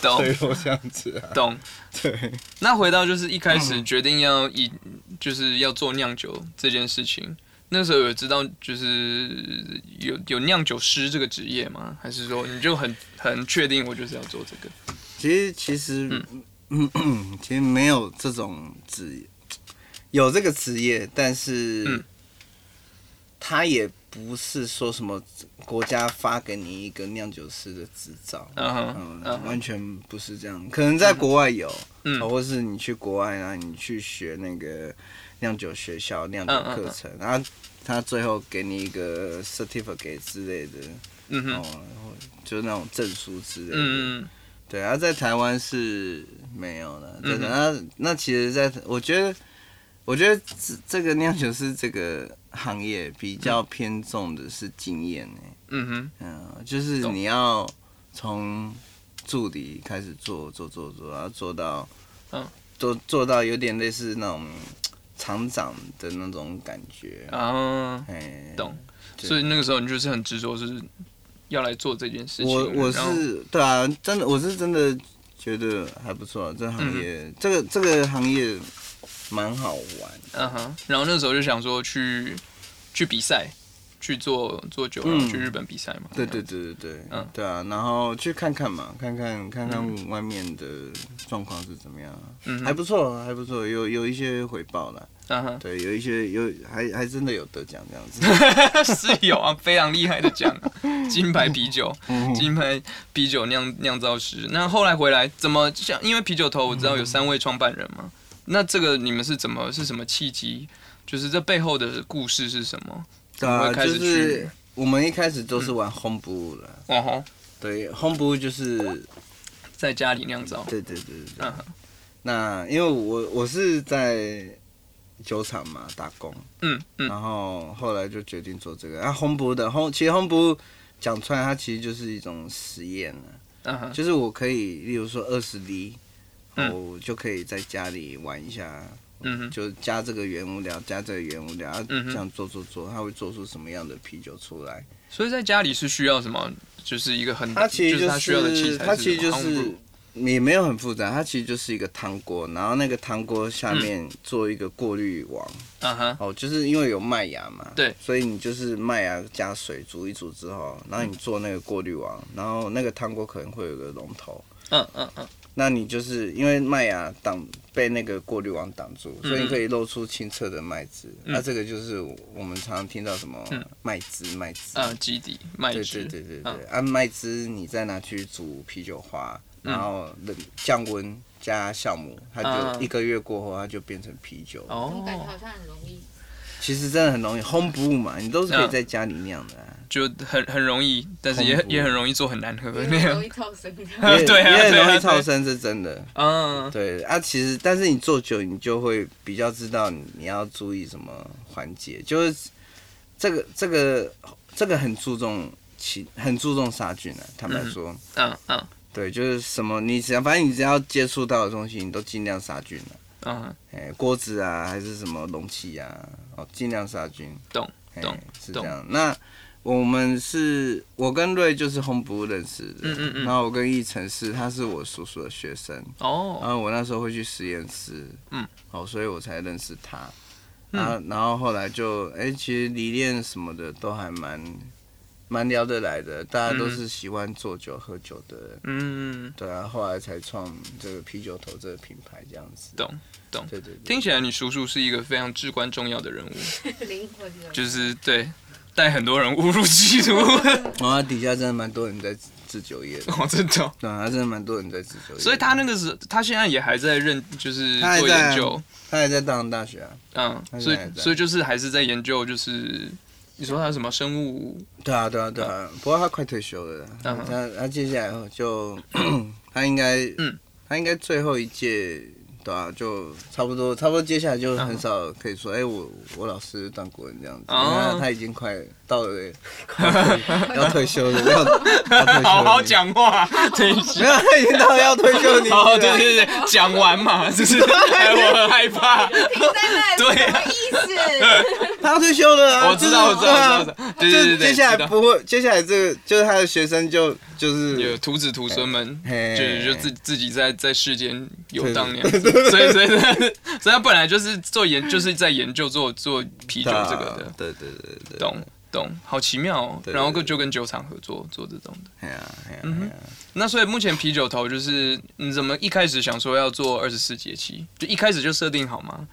懂脆弱这样子啊。懂。对。那回到就是一开嗯始决定要以就是要做酿酒这件事情，那时候有知道就是有有酿酒师这个职业吗？还是说你就很很确定我就是要做这个？其实其实，嗯其实没有这种职业，有这个职业，但是嗯他也不是说什么国家发给你一个酿酒师的执照，嗯哼嗯，完全不是这样。可能在国外有，嗯或是你去国外然后你去学那个酿酒学校、酿酒课程，然后他最后给你一个 certificate 之类的，嗯哼哦，就是那种证书之类的。对啊，在台湾是没有的。对的，嗯那那其实在，我觉得，我觉得这这个酿酒师这个行业比较偏重的是经验呢。嗯哼嗯，就是你要从助理开始做做做做，然后做到，嗯，做做到有点类似那种厂长的那种感觉。啊，哎，懂。所以那个时候你就是很执着，就是要来做这件事情。我我是对啊，真的我是真的觉得还不错，这行嗯业、这个这个行业蛮好玩。嗯哼，然后那时候就想说去去比赛，去做做酒，然后嗯去日本比赛嘛。对对对对对，嗯对啊，然后去看看嘛，看看看看外面的状况是怎么样啊，嗯，还不错，还不错，有有一些回报了。嗯哼，对，有一些有还还真的有得奖这样子。是有啊，非常厉害的奖，金牌啤酒，嗯金牌啤酒酿酿造师。那后来回来怎么像？因为啤酒头我知道有三位创办人嘛，那这个你们是怎么是什么契机就是这背后的故事是什么？对啊，就是我们一开始都是玩 home brew 的，哦吼，对，home brew 就是在家里酿造。对对对对对。嗯哼那因为我我是在酒厂嘛打工，嗯嗯然后后来就决定做这个。啊，home brew 的 home 其实 home brew 讲出来，它其实就是一种实验了。嗯哼，就是我可以，例如说二十粒，嗯。我就可以在家里玩一下，嗯哼，就加这个原物料，加这个原物料，啊嗯这样做做做，它会做出什么样的啤酒出来？所以在家里是需要什么？就是一个很，它其实就就是它需要的器材是它其实就是也没有很复杂，它其实就是一个汤锅，然后那个汤锅下面做一个过滤网，嗯哼，哦，就是因为有麦芽嘛，对，所以你就是麦芽加水煮一煮之后，然后你做那个过滤网，然后那个汤锅可能会有个龙头，嗯嗯嗯，那你就是因为麦芽挡被那个过滤网挡住，嗯所以你可以露出清澈的麦汁。嗯那这个就是我们常常听到什么嗯麦汁、麦汁。啊，基底麦汁，对对对对，对按麦汁你再拿去煮啤酒花，嗯然后冷降温加酵母，它嗯就一个月过后它就变成啤酒。我感觉哦，好像很容易。其实真的很容易，home brew 嘛，你都是可以嗯在家里酿的啊。就很很容易，但是也也很容易做很难喝也那样很容。易超生对啊也很容易超生是真的。嗯，对啊，其实但是你做久，你就会比较知道你你要注意什么环节，就是这个这个这个很注重其很注重杀菌啊。坦白说，嗯嗯对，就是什么你只要反正你只要接触到的东西，你都尽量杀菌了、嗯，哎，锅子啊，还是什么容器啊，哦，尽量杀菌。懂懂是这样。那我们是我跟瑞就是 home brew 认识的，嗯嗯嗯。然后我跟奕晨是他是我叔叔的学生，哦。然哦，后我那时候会去实验室，嗯，哦，所以我才认识他。嗯。然后，然后后来就，哎、其实理念什么的都还蛮蛮聊得来的，大家都是喜欢做酒、喝酒的人，嗯，对啊，后来才创这个啤酒头这个品牌这样子。懂懂。对对对，听起来你叔叔是一个非常至关重要的人物，灵魂的。就是对带很多人误入歧途。然后底下真的蛮多人在自酒业的，哦，真的哦。对啊，真的蛮多人在自酒业的。所以他那个时候，他现在也还在认，就是做他还在研究，他还在大同大学啊。嗯，他所以现在还在所以就是还是在研究，就是你说他什么生物，对啊，对啊，对啊。不过他快退休了，他嗯他他接下来就他应该，嗯他应该最后一届。对啊，就差不多，差不多接下来就很少可以说，哎、我我老师当国人这样子，哦。因为他他已经快到了 要退休了，要要退休了。好好，讲话，等一下。没有，他已经到了要退休的年纪了。哦，对对对，讲完嘛，就 是哎我很害怕。对什么意思？他要退休了啊！我知道，我知道，我知道，对对对对，接下来不会，接下来这个就是他的学生就就是有徒子徒孙们，就是就自自己在在世间游对荡那样子，所以所以所以他本来就是做研，就是在研究做做啤酒这个的，对对对对，懂懂，好奇妙然后跟就跟酒厂合作做这种的。那所以目前啤酒头就是你怎么一开始想说要做二十四节气，就一开始就设定好吗？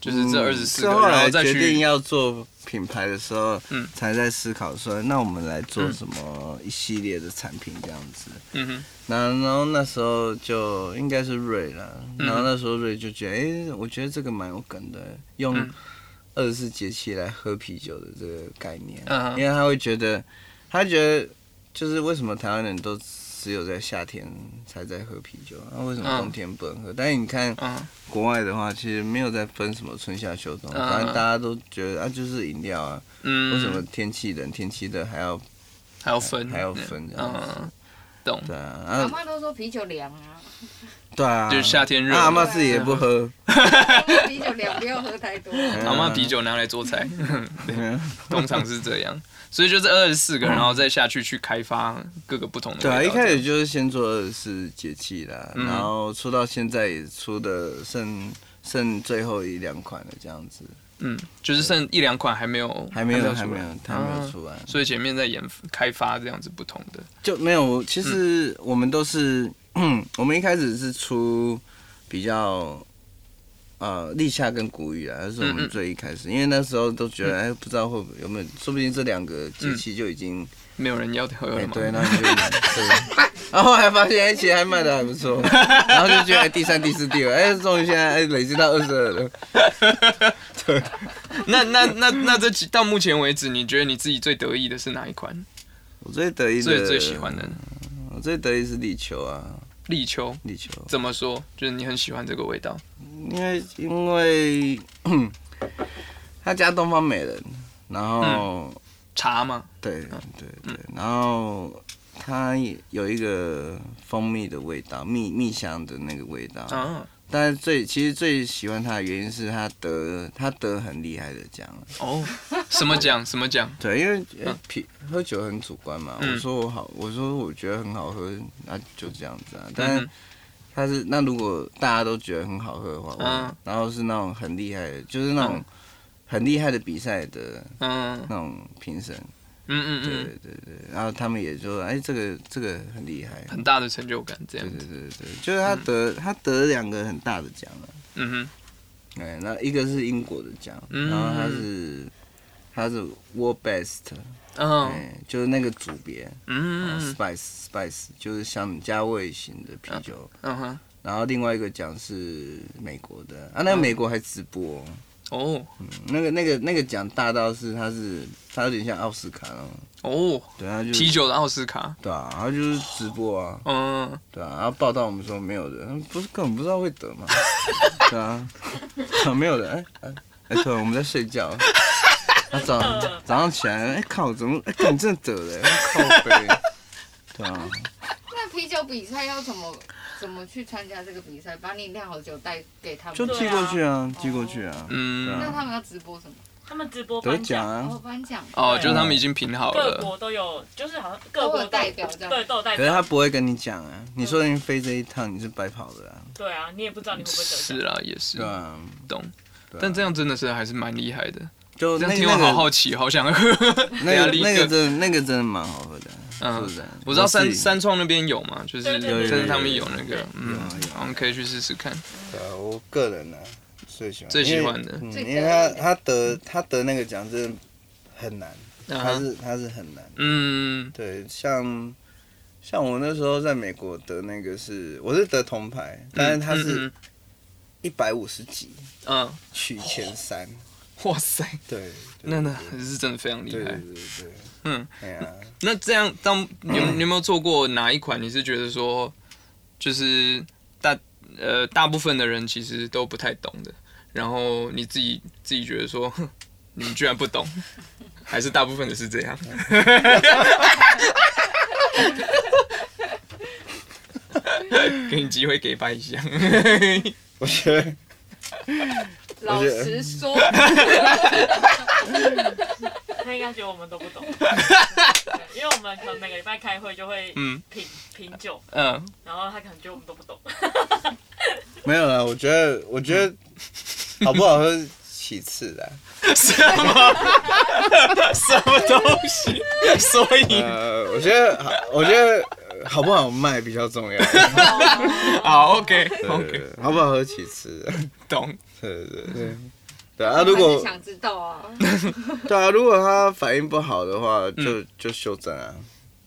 就是这嗯二十四个，然后决定要做品牌的时候，嗯。才在思考说，那我们来做嗯。什么一系列的产品这样子。嗯哼。那然后那时候就应该是瑞了，嗯。然后那时候瑞就觉得，哎、我觉得这个蛮有梗的，用嗯二十四节气来喝啤酒的这个概念，嗯因为他会觉得，他觉得就是为什么台湾人都只有在夏天才在喝啤酒，那、为什么嗯。冬天不能喝？但是你看嗯。国外的话，其实没有在分什么春夏秋冬，嗯。反正大家都觉得啊，就是饮料啊，嗯，为什么天气冷天气热还要还要分还要分这样子。嗯，懂。对啊，阿啊妈都说啤酒凉啊，对啊，就是夏天热。啊阿妈自己也不喝，啤酒凉不要喝太多。嗯。阿妈啤酒拿来做菜，嗯。通常是这样。所以就是二十四个，然后再下去去开发各个不同的。对啊，一开始就是先做二十四节气啦，嗯。然后出到现在也出的剩剩最后一两款了这样子，嗯，就是剩一两款还没有，还没有还没有还没有啊。出来，所以前面在研开发这样子不同的。就没有。其实我们都是，我们一开始是出比较，呃立夏跟谷雨啊，那是我嗯嗯们最一开始，因为那时候都觉得哎，不知道会不会有没有，说不定这两个节气就已经没有人要喝了对，那你就对，然后还发现哎，其实还卖的还不错，然后就觉得哎第三、第四、第五，哎，终于现在哎累积到二十二了。对，那那那那这几到目前为止，你觉得你自己最得意的是哪一款？我最得意的，最最喜欢的我最得意是立秋啊，立秋？立秋。怎么说？就是你很喜欢这个味道。因为因为他家东方美人，然后、茶嘛，对对对，然后它也有一个蜂蜜的味道，蜜蜜香的那个味道。啊，但是最其实最喜欢他的原因是他得他得很厉害的奖。哦，什么奖？什么奖？对，因为呃啤喝酒很主观嘛。嗯我说我好，我说我觉得很好喝，那就这样子啊。但是他是那如果大家都觉得很好喝的话，嗯然后是那种很厉害的，就是那种嗯很厉害的比赛的嗯那种评审，嗯嗯嗯嗯，对对对，然后他们也说，哎，这个这个很厉害，很大的成就感，这对样。子。对对对，就是他得他得两个很大的奖了，嗯哼，哎，那一个是英国的奖，嗯。然后他是他是 World Best，嗯。哎，就是那个组别，嗯嗯 Spice Spice 就是像加味型的啤酒，嗯哼，然后另外一个奖是美国的。啊，那个美国还直播，哦。嗯那个那个那个奖大到是它是它有点像奥斯卡那种，哦，对，啊就啤酒的奥斯卡。对啊，然后就是直播啊，嗯，对啊，然后报道我们说没有人，不是根本不知道会得嘛，对啊，啊没有的，哎哎哎，对，我们在睡觉。他早早上起来，哎靠，怎么哎，干你真的得了，靠背，对啊，那啤酒比赛要怎么怎么去参加这个比赛？把你酿好的酒带给他们，就寄过去啊，寄过去啊，嗯，啊那他们要直播什么？他们直播得颁奖，奖啊哦，，颁奖哦，就是他们已经评好各了。国都有，就是好像各国都都有代表这样。对都有代可是他表，不会跟你讲啊，你说你飞这一趟你是白跑的啊，对啊，你也不知道你会不会得是奖。啊，也是对啊，懂。对啊但这样真的是还是蛮厉害的。就这样听我好好奇，好想喝。那个 那个真的那个真的蛮好喝的，嗯是，我知道三自己。三创那边有嘛，就是就是他们有那个，嗯我们可以去试试看。对啊，我个人呢最喜欢。最喜欢的。因为嗯，因为他他得他得那个奖真的很难，他啊，是他是很难，嗯。对，像像我那时候在美国得那个是我是得铜牌，但是他是嗯一百五十几嗯，嗯取前三，哇塞，对，那那是真的非常厉害。对对。对对，嗯，哎呀，那这样，当你有 你有没有做过哪一款？你是觉得说，就是大呃大部分的人其实都不太懂的，然后你自己自己觉得说，哼，你们居然不懂，还是大部分的是这样？给你机会给拜一下。我觉得老实 说，他应该觉得我们都不懂，对 因为我们可能每个礼拜开会就会嗯品品酒，嗯，然后他可能觉得我们都不懂。没有啦，我觉得我觉得好不好喝是其次的。什么什么东西？所以呃，我觉得好，我觉得呃好不好卖比较重要。好，OK 对 OK，对对好不好喝其次。懂。对对对。对啊，如果想知道啊，对啊，如果他反应不好的话，嗯就就修正啊，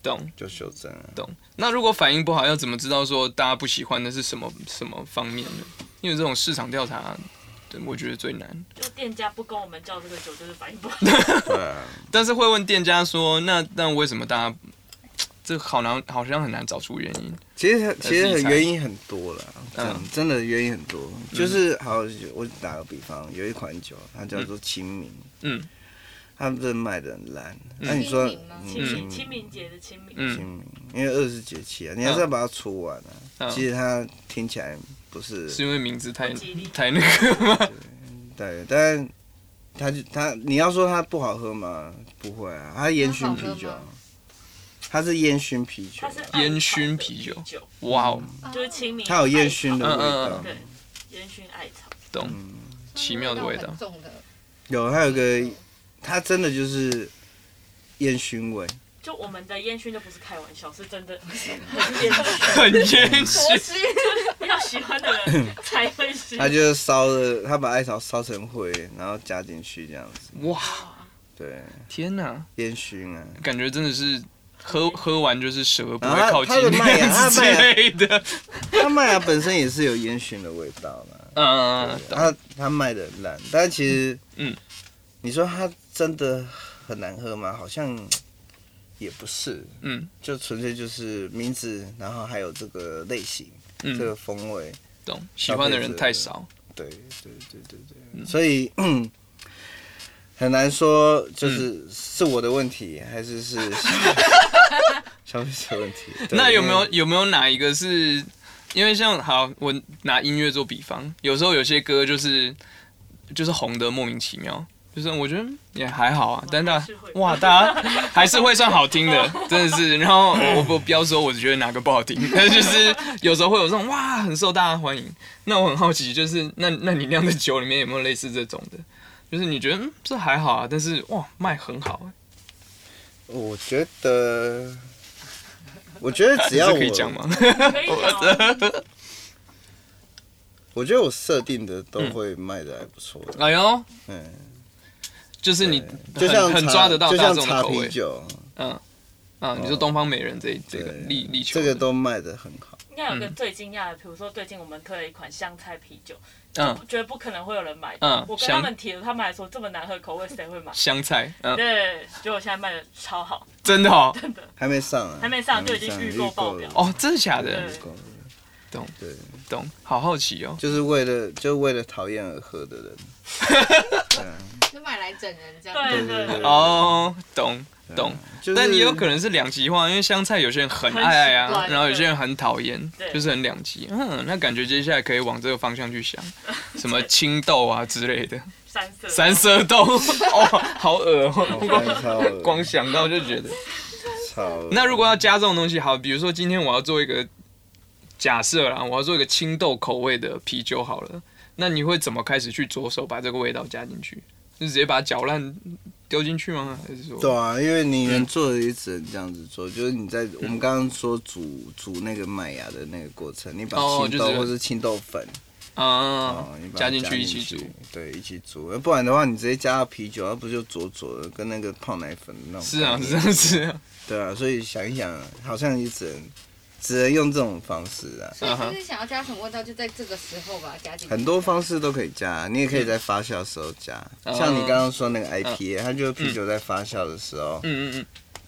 懂就修正啊。懂。那如果反应不好，要怎么知道说大家不喜欢的是什么什么方面呢？因为这种市场调查，对我觉得最难。就店家不跟我们叫这个酒，就是反应不好。对啊，但是会问店家说，那那为什么大家这好难，好像很难找出原因。其实其实原因很多了，真嗯真的原因很多。就是好，我打个比方，有一款酒，它叫做清明，嗯他们这卖的很烂。嗯那你说清明清明清明节的清明，嗯清明，因为二十节气啊，你还是要把它出完啊。嗯，其实它听起来不是是因为名字太太那个吗？对，但它就它，你要说它不好喝吗？不会啊，它烟熏啤酒它是烟熏啤酒。它，是烟熏啤酒。哇哦，就是清明。它有烟熏的味嗯嗯道，，对，烟熏艾草。懂，奇妙的味道。很。重的，有还有个，它真的就是烟熏味，就我们的烟熏就不是开玩笑，是真的。很烟熏。很烟熏，是要喜欢的人才会熏它就是烧的，它把艾草烧成灰，然后加进去这样子，哇，对，天哪，烟熏啊。感觉真的是喝喝完就是蛇不会靠近 之类的。它麦芽本身也是有烟熏的味道嘛，嗯，懂它它卖的烂，但其实，嗯，你说它真的很难喝吗？好像也不是，嗯就纯粹就是名字，然后还有这个类型，这嗯，个风味，懂。喜欢的人太少。对对对对对，嗯所以很难说，就是是我的问题，还是是 消费者问题？那有没有有没有哪一个是？因为像好，我拿音乐做比方，有时候有些歌就是就是红的莫名其妙，就是我觉得也还好啊，但大还是哇，大家还是会算好听的，真的是。然后我不不要说我觉得哪个不好听，但就是有时候会有这种哇很受大家欢迎。那我很好奇，就是那那你酿的酒里面有没有类似这种的？就是你觉得嗯这还好啊，但是哇卖很好，我觉得，我觉得只要我可以讲吗？可以讲，我觉得我设定的都会卖的还不错的，哎呦，嗯，就是你就像很很抓得到大就像茶众口味。啤。酒，嗯，啊，你说东方美人这这个对。力力球这，个都卖的很好。应该有个最惊讶的，比如说最近我们推了一款香菜啤酒，嗯。我觉得不可能会有人买。嗯我跟他们提了，他们还说这么难喝口味谁会买？香菜，嗯，对，结果现在卖的超好，真的哦，真的。还没上啊，还没上就已经预购爆表。哦，真的假的？懂对，懂，好好奇哦。就是为了就为了讨厌而喝的人，对啊就买来整人这样。对对对对哦，懂懂，但也有可能是两极化，因为香菜有些人很爱啊，然后有些人很讨厌，对。就是很两极。嗯，那感觉接下来可以往这个方向去想，什么青豆啊之类的，三色三色豆，哦，好恶哦，光光想到就觉得。超那如果要加这种东西，好，比如说今天我要做一个假设啦，我要做一个青豆口味的啤酒好了，那你会怎么开始去着手把这个味道加进去？就直接把它搅烂丢进去吗？还是说？对啊，因为你能做的也只能这样子做，就是你在我们刚刚说煮煮那个麦芽的那个过程，你把哦就青豆或是青豆粉啊哦，你把它加进去一起煮，对，一起煮，不然的话你直接加到啤酒，那不就浊浊的，跟那个泡奶粉那种。是啊，是啊，是啊。对啊，所以想一想，好像也只能只能用这种方式啊。所以就是想要加什么味道，就在这个时候把它加进去。很多方式都可以加，你也可以在发酵的时候加，嗯像你刚刚说那个 IPA，它就是啤酒在发酵的时候，嗯嗯嗯，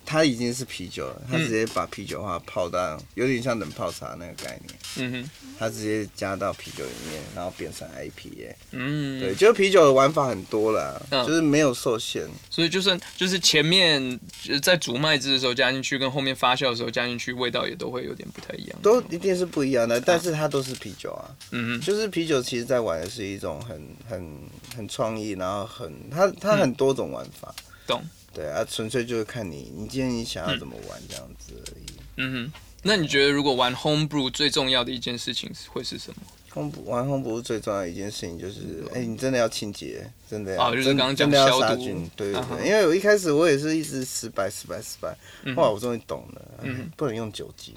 它已经是啤酒了，它直接把啤酒花泡到有点像冷泡茶那个概念，嗯哼，它直接加到啤酒里面，然后变成 IPA。嗯，对，就是啤酒的玩法很多啦，嗯就是没有受限。所以就算就是前面呃在煮麦汁的时候加进去，跟后面发酵的时候加进去，味道也都会有点不太一样。都一定是不一样的，但是它都是啤酒啊。嗯哼，就是啤酒，其实在玩的是一种很很很创意，然后很它它很多种玩法。懂。对啊，纯粹就是看你，你今天你想要怎么玩这样子而已。嗯哼，那你觉得如果玩 home brew 最重要的一件事情是会是什么？烘不玩烘不是最重要的一件事情，就是哎、你真的要清洁，真的要，哦就是真刚刚讲真的要消毒杀菌，对对对。因为我一开始我也是一直失败失败失败，嗯后来我终于懂了，嗯不能用酒精，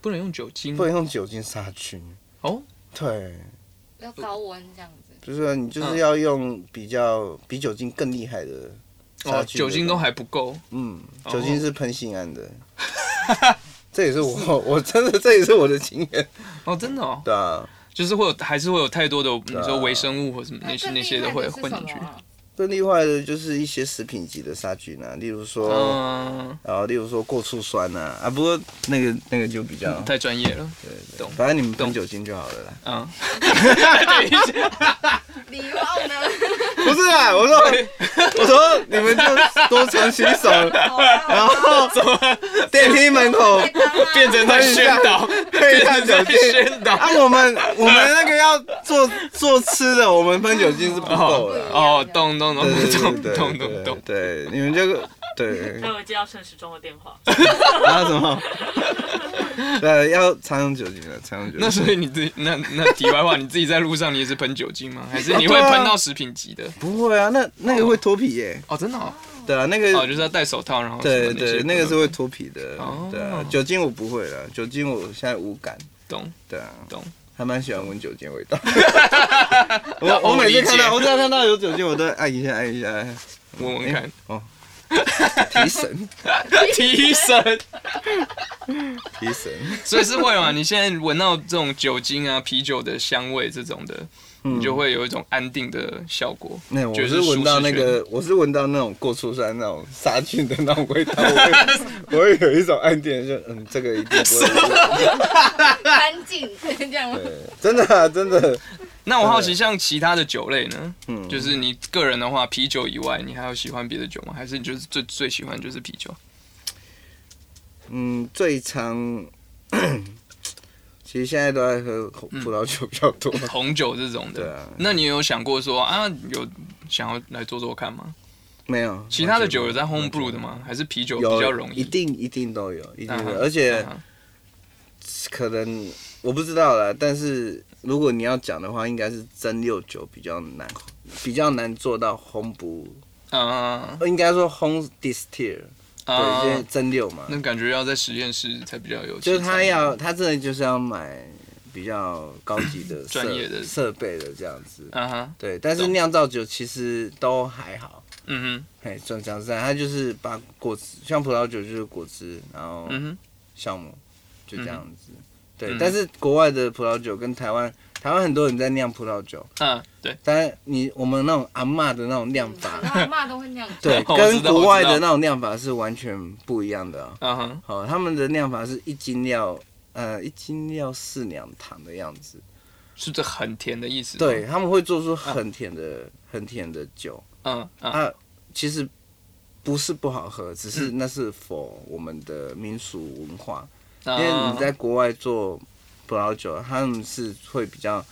不能用酒精不能用酒精杀菌。哦，对，要高温这样子。就是说你就是嗯要用比较比酒精更厉害的杀哦，酒精都还不够。嗯，哦。酒精是喷性胺的，这也是我 我真的这也是我的经验，哦，真的哦，对啊。就是会有还是会有太多的你啊。说微生物或什么那些那些的会混进去什。么啊？更厉害的就是一些食品级的杀菌啊，例如说，嗯，然后例如说过醋酸呐、啊，不过那个那个就比较，太专业了。对对懂反正你们懂。喷酒精就好了啦。嗯，礼貌呢？不是啊，我说我说你们就多常洗手，然后电梯门口变成在宣导，配一下酒在精。宣导。啊，我们我们那个要做做吃的，我们喷酒精是不够的。哦，懂懂懂对对懂对懂懂懂。对，你们这个 对所以我接到陈时中的电话，然后什么？对，要常用酒精的，常用酒精。那所以你自己那那题外话，你自己在路上你也是喷酒精吗？还是你会喷到食品级的？不会啊，那那个会脱皮耶。哦，真的哦，对啊，那个哦，就是要戴手套，然后对对，那个是会脱皮的哦。对啊，酒精我不会了，酒精我现在无感。懂对啊，懂。还蛮喜欢闻酒精味道。我我每次看到，我只要看到有酒精，我都会按一下按一下，闻闻看，提 神提神。提神。所以是会嘛？你现在闻到这种酒精啊、啤酒的香味这种的，你就会有一种安定的效果。那我是闻到那个，我是闻到那种过出山那种杀菌的那种味道，我会我会有一种暗点，就嗯，这个一定不会。干净这样吗？真的啊，真的。那我好奇，像其他的酒类呢？嗯，就是你个人的话，啤酒以外，你还有喜欢别的酒吗？还是你就是最最喜欢就是啤酒？嗯，最常，其实现在都在喝葡萄酒比较多。红酒这种的。对啊那你有想过说啊，有想要来做做看吗？没有，其他的酒有在完 home 全没 brew 的吗？还是啤酒比较容易？一定一定都有，一定而且可能我不知道啦，但是如果你要讲的话，应该是蒸馏酒比较难，比较难做到烘不，啊。应该说烘 distill，啊。对，就是蒸馏嘛，那感觉要在实验室才比较有。就是他要，他真的就是要买比较高级的 设专业的。设备的这样子，啊哈，对，但是酿造酒其实都还好。嗯哼。嘿，讲讲实在，他就是把果汁，像葡萄酒就是果汁，然后，酵母，就这样子。对，嗯但是国外的葡萄酒跟台湾，台湾很多人在酿葡萄酒，啊，对，但是你我们那种阿嬷的那种酿法，然后骂都会那样。对，我跟知道国外的那种酿法是完全不一样的啊。嗯哼，好，他们的酿法是一斤料呃一斤料四两糖的样子，是这很甜的意思。对，，他们会做出很甜的很甜的酒。嗯嗯啊，其实不是不好喝，只是那是否我们的民俗文化。因为啊你在国外做葡萄酒，他们是会比较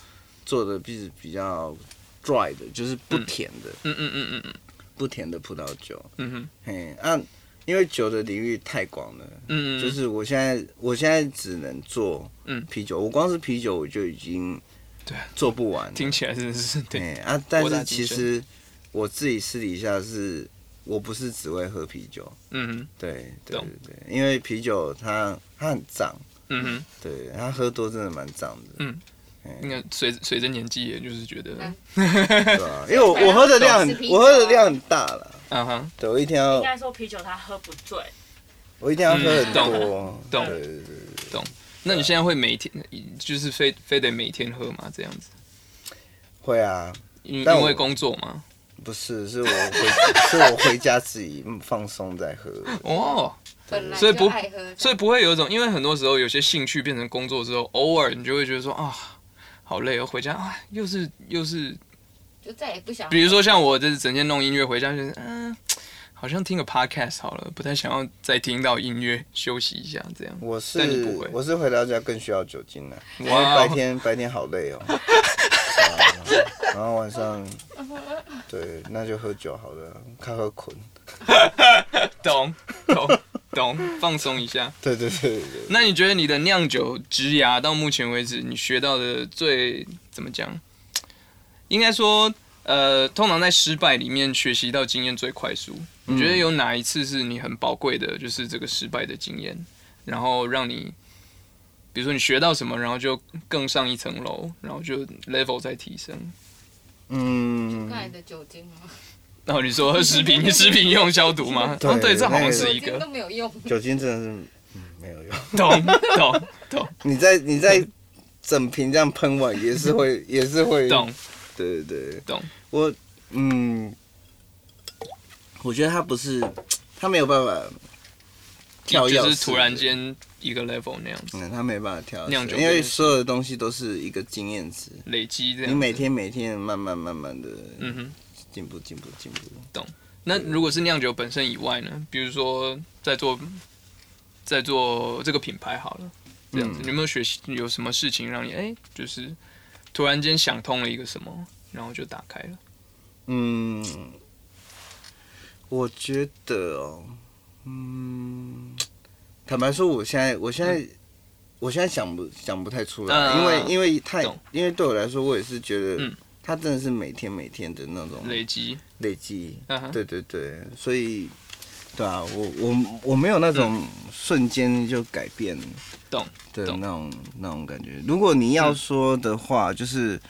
做的比比较 dry 的，就是不甜的、嗯嗯嗯嗯嗯。不甜的葡萄酒。嗯哼。嘿，啊，因为酒的领域太广了，嗯嗯，就是我现在我现在只能做嗯。啤酒，我光是啤酒我就已经对啊做不完了。听起来真的是对，哎啊，但是其实我自己私底下是，我不是只会喝啤酒，嗯哼。对对对对，因为啤酒它它很脏，嗯哼，对他喝多真的蛮脏的，嗯。应该随随着年纪，也就是觉得，嗯。对吧？因为我我喝的量我喝的量很大了，嗯哼，对我一天要应该说啤酒他喝不醉，我一天要喝很嗯多，懂对对对，那你现在会每天就是非非得每天喝吗？这样子，会啊，因但我因为工作吗？不是是我回是我回家自己放松再喝，哦，本来所以不爱喝，所以不会有一种，因为很多时候有些兴趣变成工作之后，偶尔你就会觉得说啊，好累哦，回家啊，又是又是，就再也不想。比如说像我就是整天弄音乐，回家就是嗯、好像听个 podcast 好了，不太想要再听到音乐，休息一下这样。我是我是回到家更需要酒精了，因为白天白天好累哦，啊 然后晚上 对那就喝酒好了，看喝困，懂懂懂，放松一下。对对对对对，那你觉得你的酿酒职涯到目前为止，你学到的最怎么讲？应该说，呃，通常在失败里面学习到经验最快速。你觉得有哪一次是你很宝贵的，就是这个失败的经验，然后让你，比如说你学到什么，然后就更上一层楼，然后就 level 再提升。嗯刚，才的酒精吗？然后你说食品 食品用消毒吗？对哦，对，这好像是一个都，没有用。酒精真的是嗯没有用，懂懂懂你在你在整瓶这样喷完也是会也是会，懂，对对对，懂，我嗯，我觉得他不是他没有办法跳跃，就是突然。间一个 level 那样子嗯，他没办法跳跃酿酒因为所有的东西都是一个经验值。累积这样。你每天每天慢慢慢慢的嗯哼。进步进步进步。懂那如果是酿酒本身以外呢？比如说在做在做这个品牌好了，这样子，嗯你有没有学习有什么事情让你哎、就是突然间想通了一个什么，然后就打开了？嗯，我觉得哦，嗯，坦白说，我现在我现在、我现在想不想不太出来，嗯因为因为太因为对我来说，我也是觉得嗯，它真的是每天每天的那种累积，累积，嗯，对对对，所以对啊，我我我没有那种瞬间就改变懂懂。的那种那种感觉。如果你要说的话，就是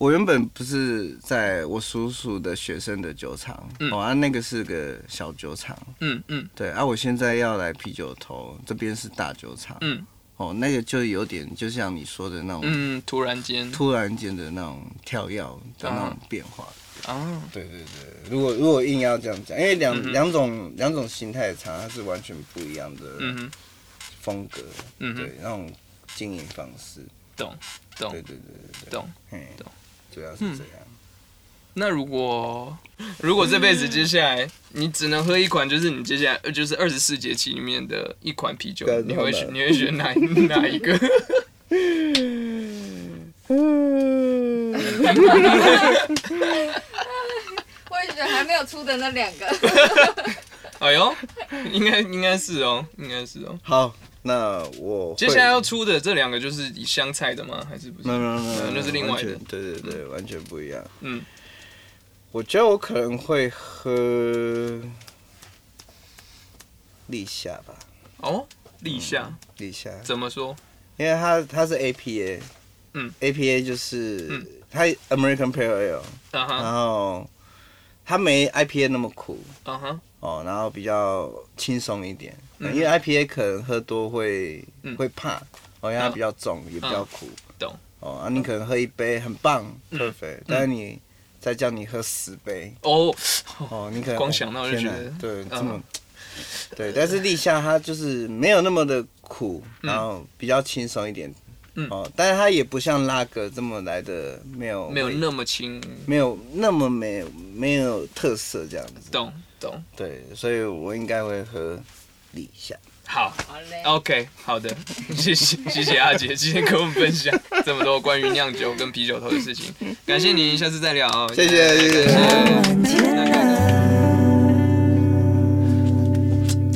我原本不是在我叔叔的学生的酒厂，嗯。哦啊，那个是个小酒厂，嗯嗯。对啊，我现在要来啤酒头，这边是大酒厂，嗯。哦，那个就有点就像你说的那种嗯，突然间。突然间的那种跳跃的那种变化。啊，对对对，如果如果硬要这样讲，因为两两种两种形态的厂，它是完全不一样的嗯，风格，嗯哼。对，那种经营方式，懂懂。对对对对对，懂。嘿。懂，主要是这样。那如果如果这辈子接下来你只能喝一款，就是你接下来呃就是二十四节气里面的一款啤酒，你会选你会选哪哪一个？嗯我也觉得还没有出的那两个，哎呦，应该应该是哦，应该是哦。好，那我接下来要出的这两个就是以香菜的吗？还是不是？没有没有没有，嗯那是另外的。对对对，完全不一样。嗯，我觉得我可能会喝立夏吧，哦，立夏？立夏，怎么说？因为它它是 APA，嗯，APA 就是、嗯。它 American Pale Ale，啊然后它没 IPA 那么苦啊哈，哦，然后比较轻松一点，嗯。因为 IPA 可能喝多会、嗯。会怕，哦，因为它嗯比较重，也比较苦，懂。哦，啊，你可能喝一杯很棒。嗯，perfect，、但是你再叫你喝十杯，哦，哦，你可能光想到就觉得对，嗯这么，对，但是立夏它就是没有那么的苦，然后比较轻松一点，嗯哦，但是它也不像拉格这么来的没有没有那么轻，没有那么没有没有特色这样子，懂懂。对，所以我应该会喝立夏。好好嘞。，OK，好的，谢 谢谢谢阿杰今天跟我们分享这么多关于酿酒跟啤酒头的事情，感谢你，下次再聊哦。谢谢谢谢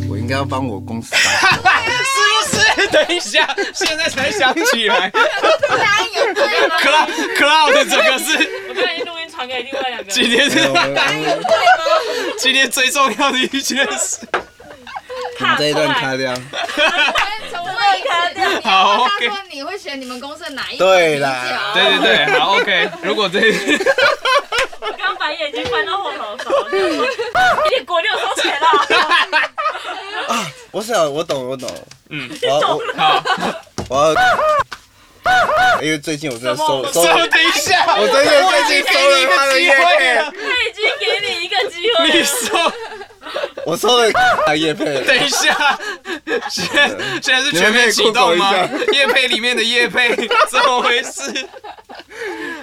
我应该要帮我公司？等一下，现在才想起来 哪有对吗？，Cloud Cloud 这个是我刚才录音传给另外两个人。今天是今天最重要的一件事。我们这一段卡掉。好，OK 他说你会选你们公司的哪一款对啤啦酒？对对对，好 OK。如果这 我刚刚把眼睛翻到后头勺，一点果六收钱了。我想我懂我懂，嗯，我好，我要，因为最近我真的收收等一下，我真的最近收了他的叶配，他已经给你一个机会你了。说。我说了啊叶佩。等一下，现在现在是全面启动吗？叶佩里面的叶佩怎么回事？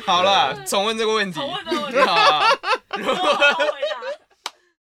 好了，重问这个问题。重问这个问题好啊，如。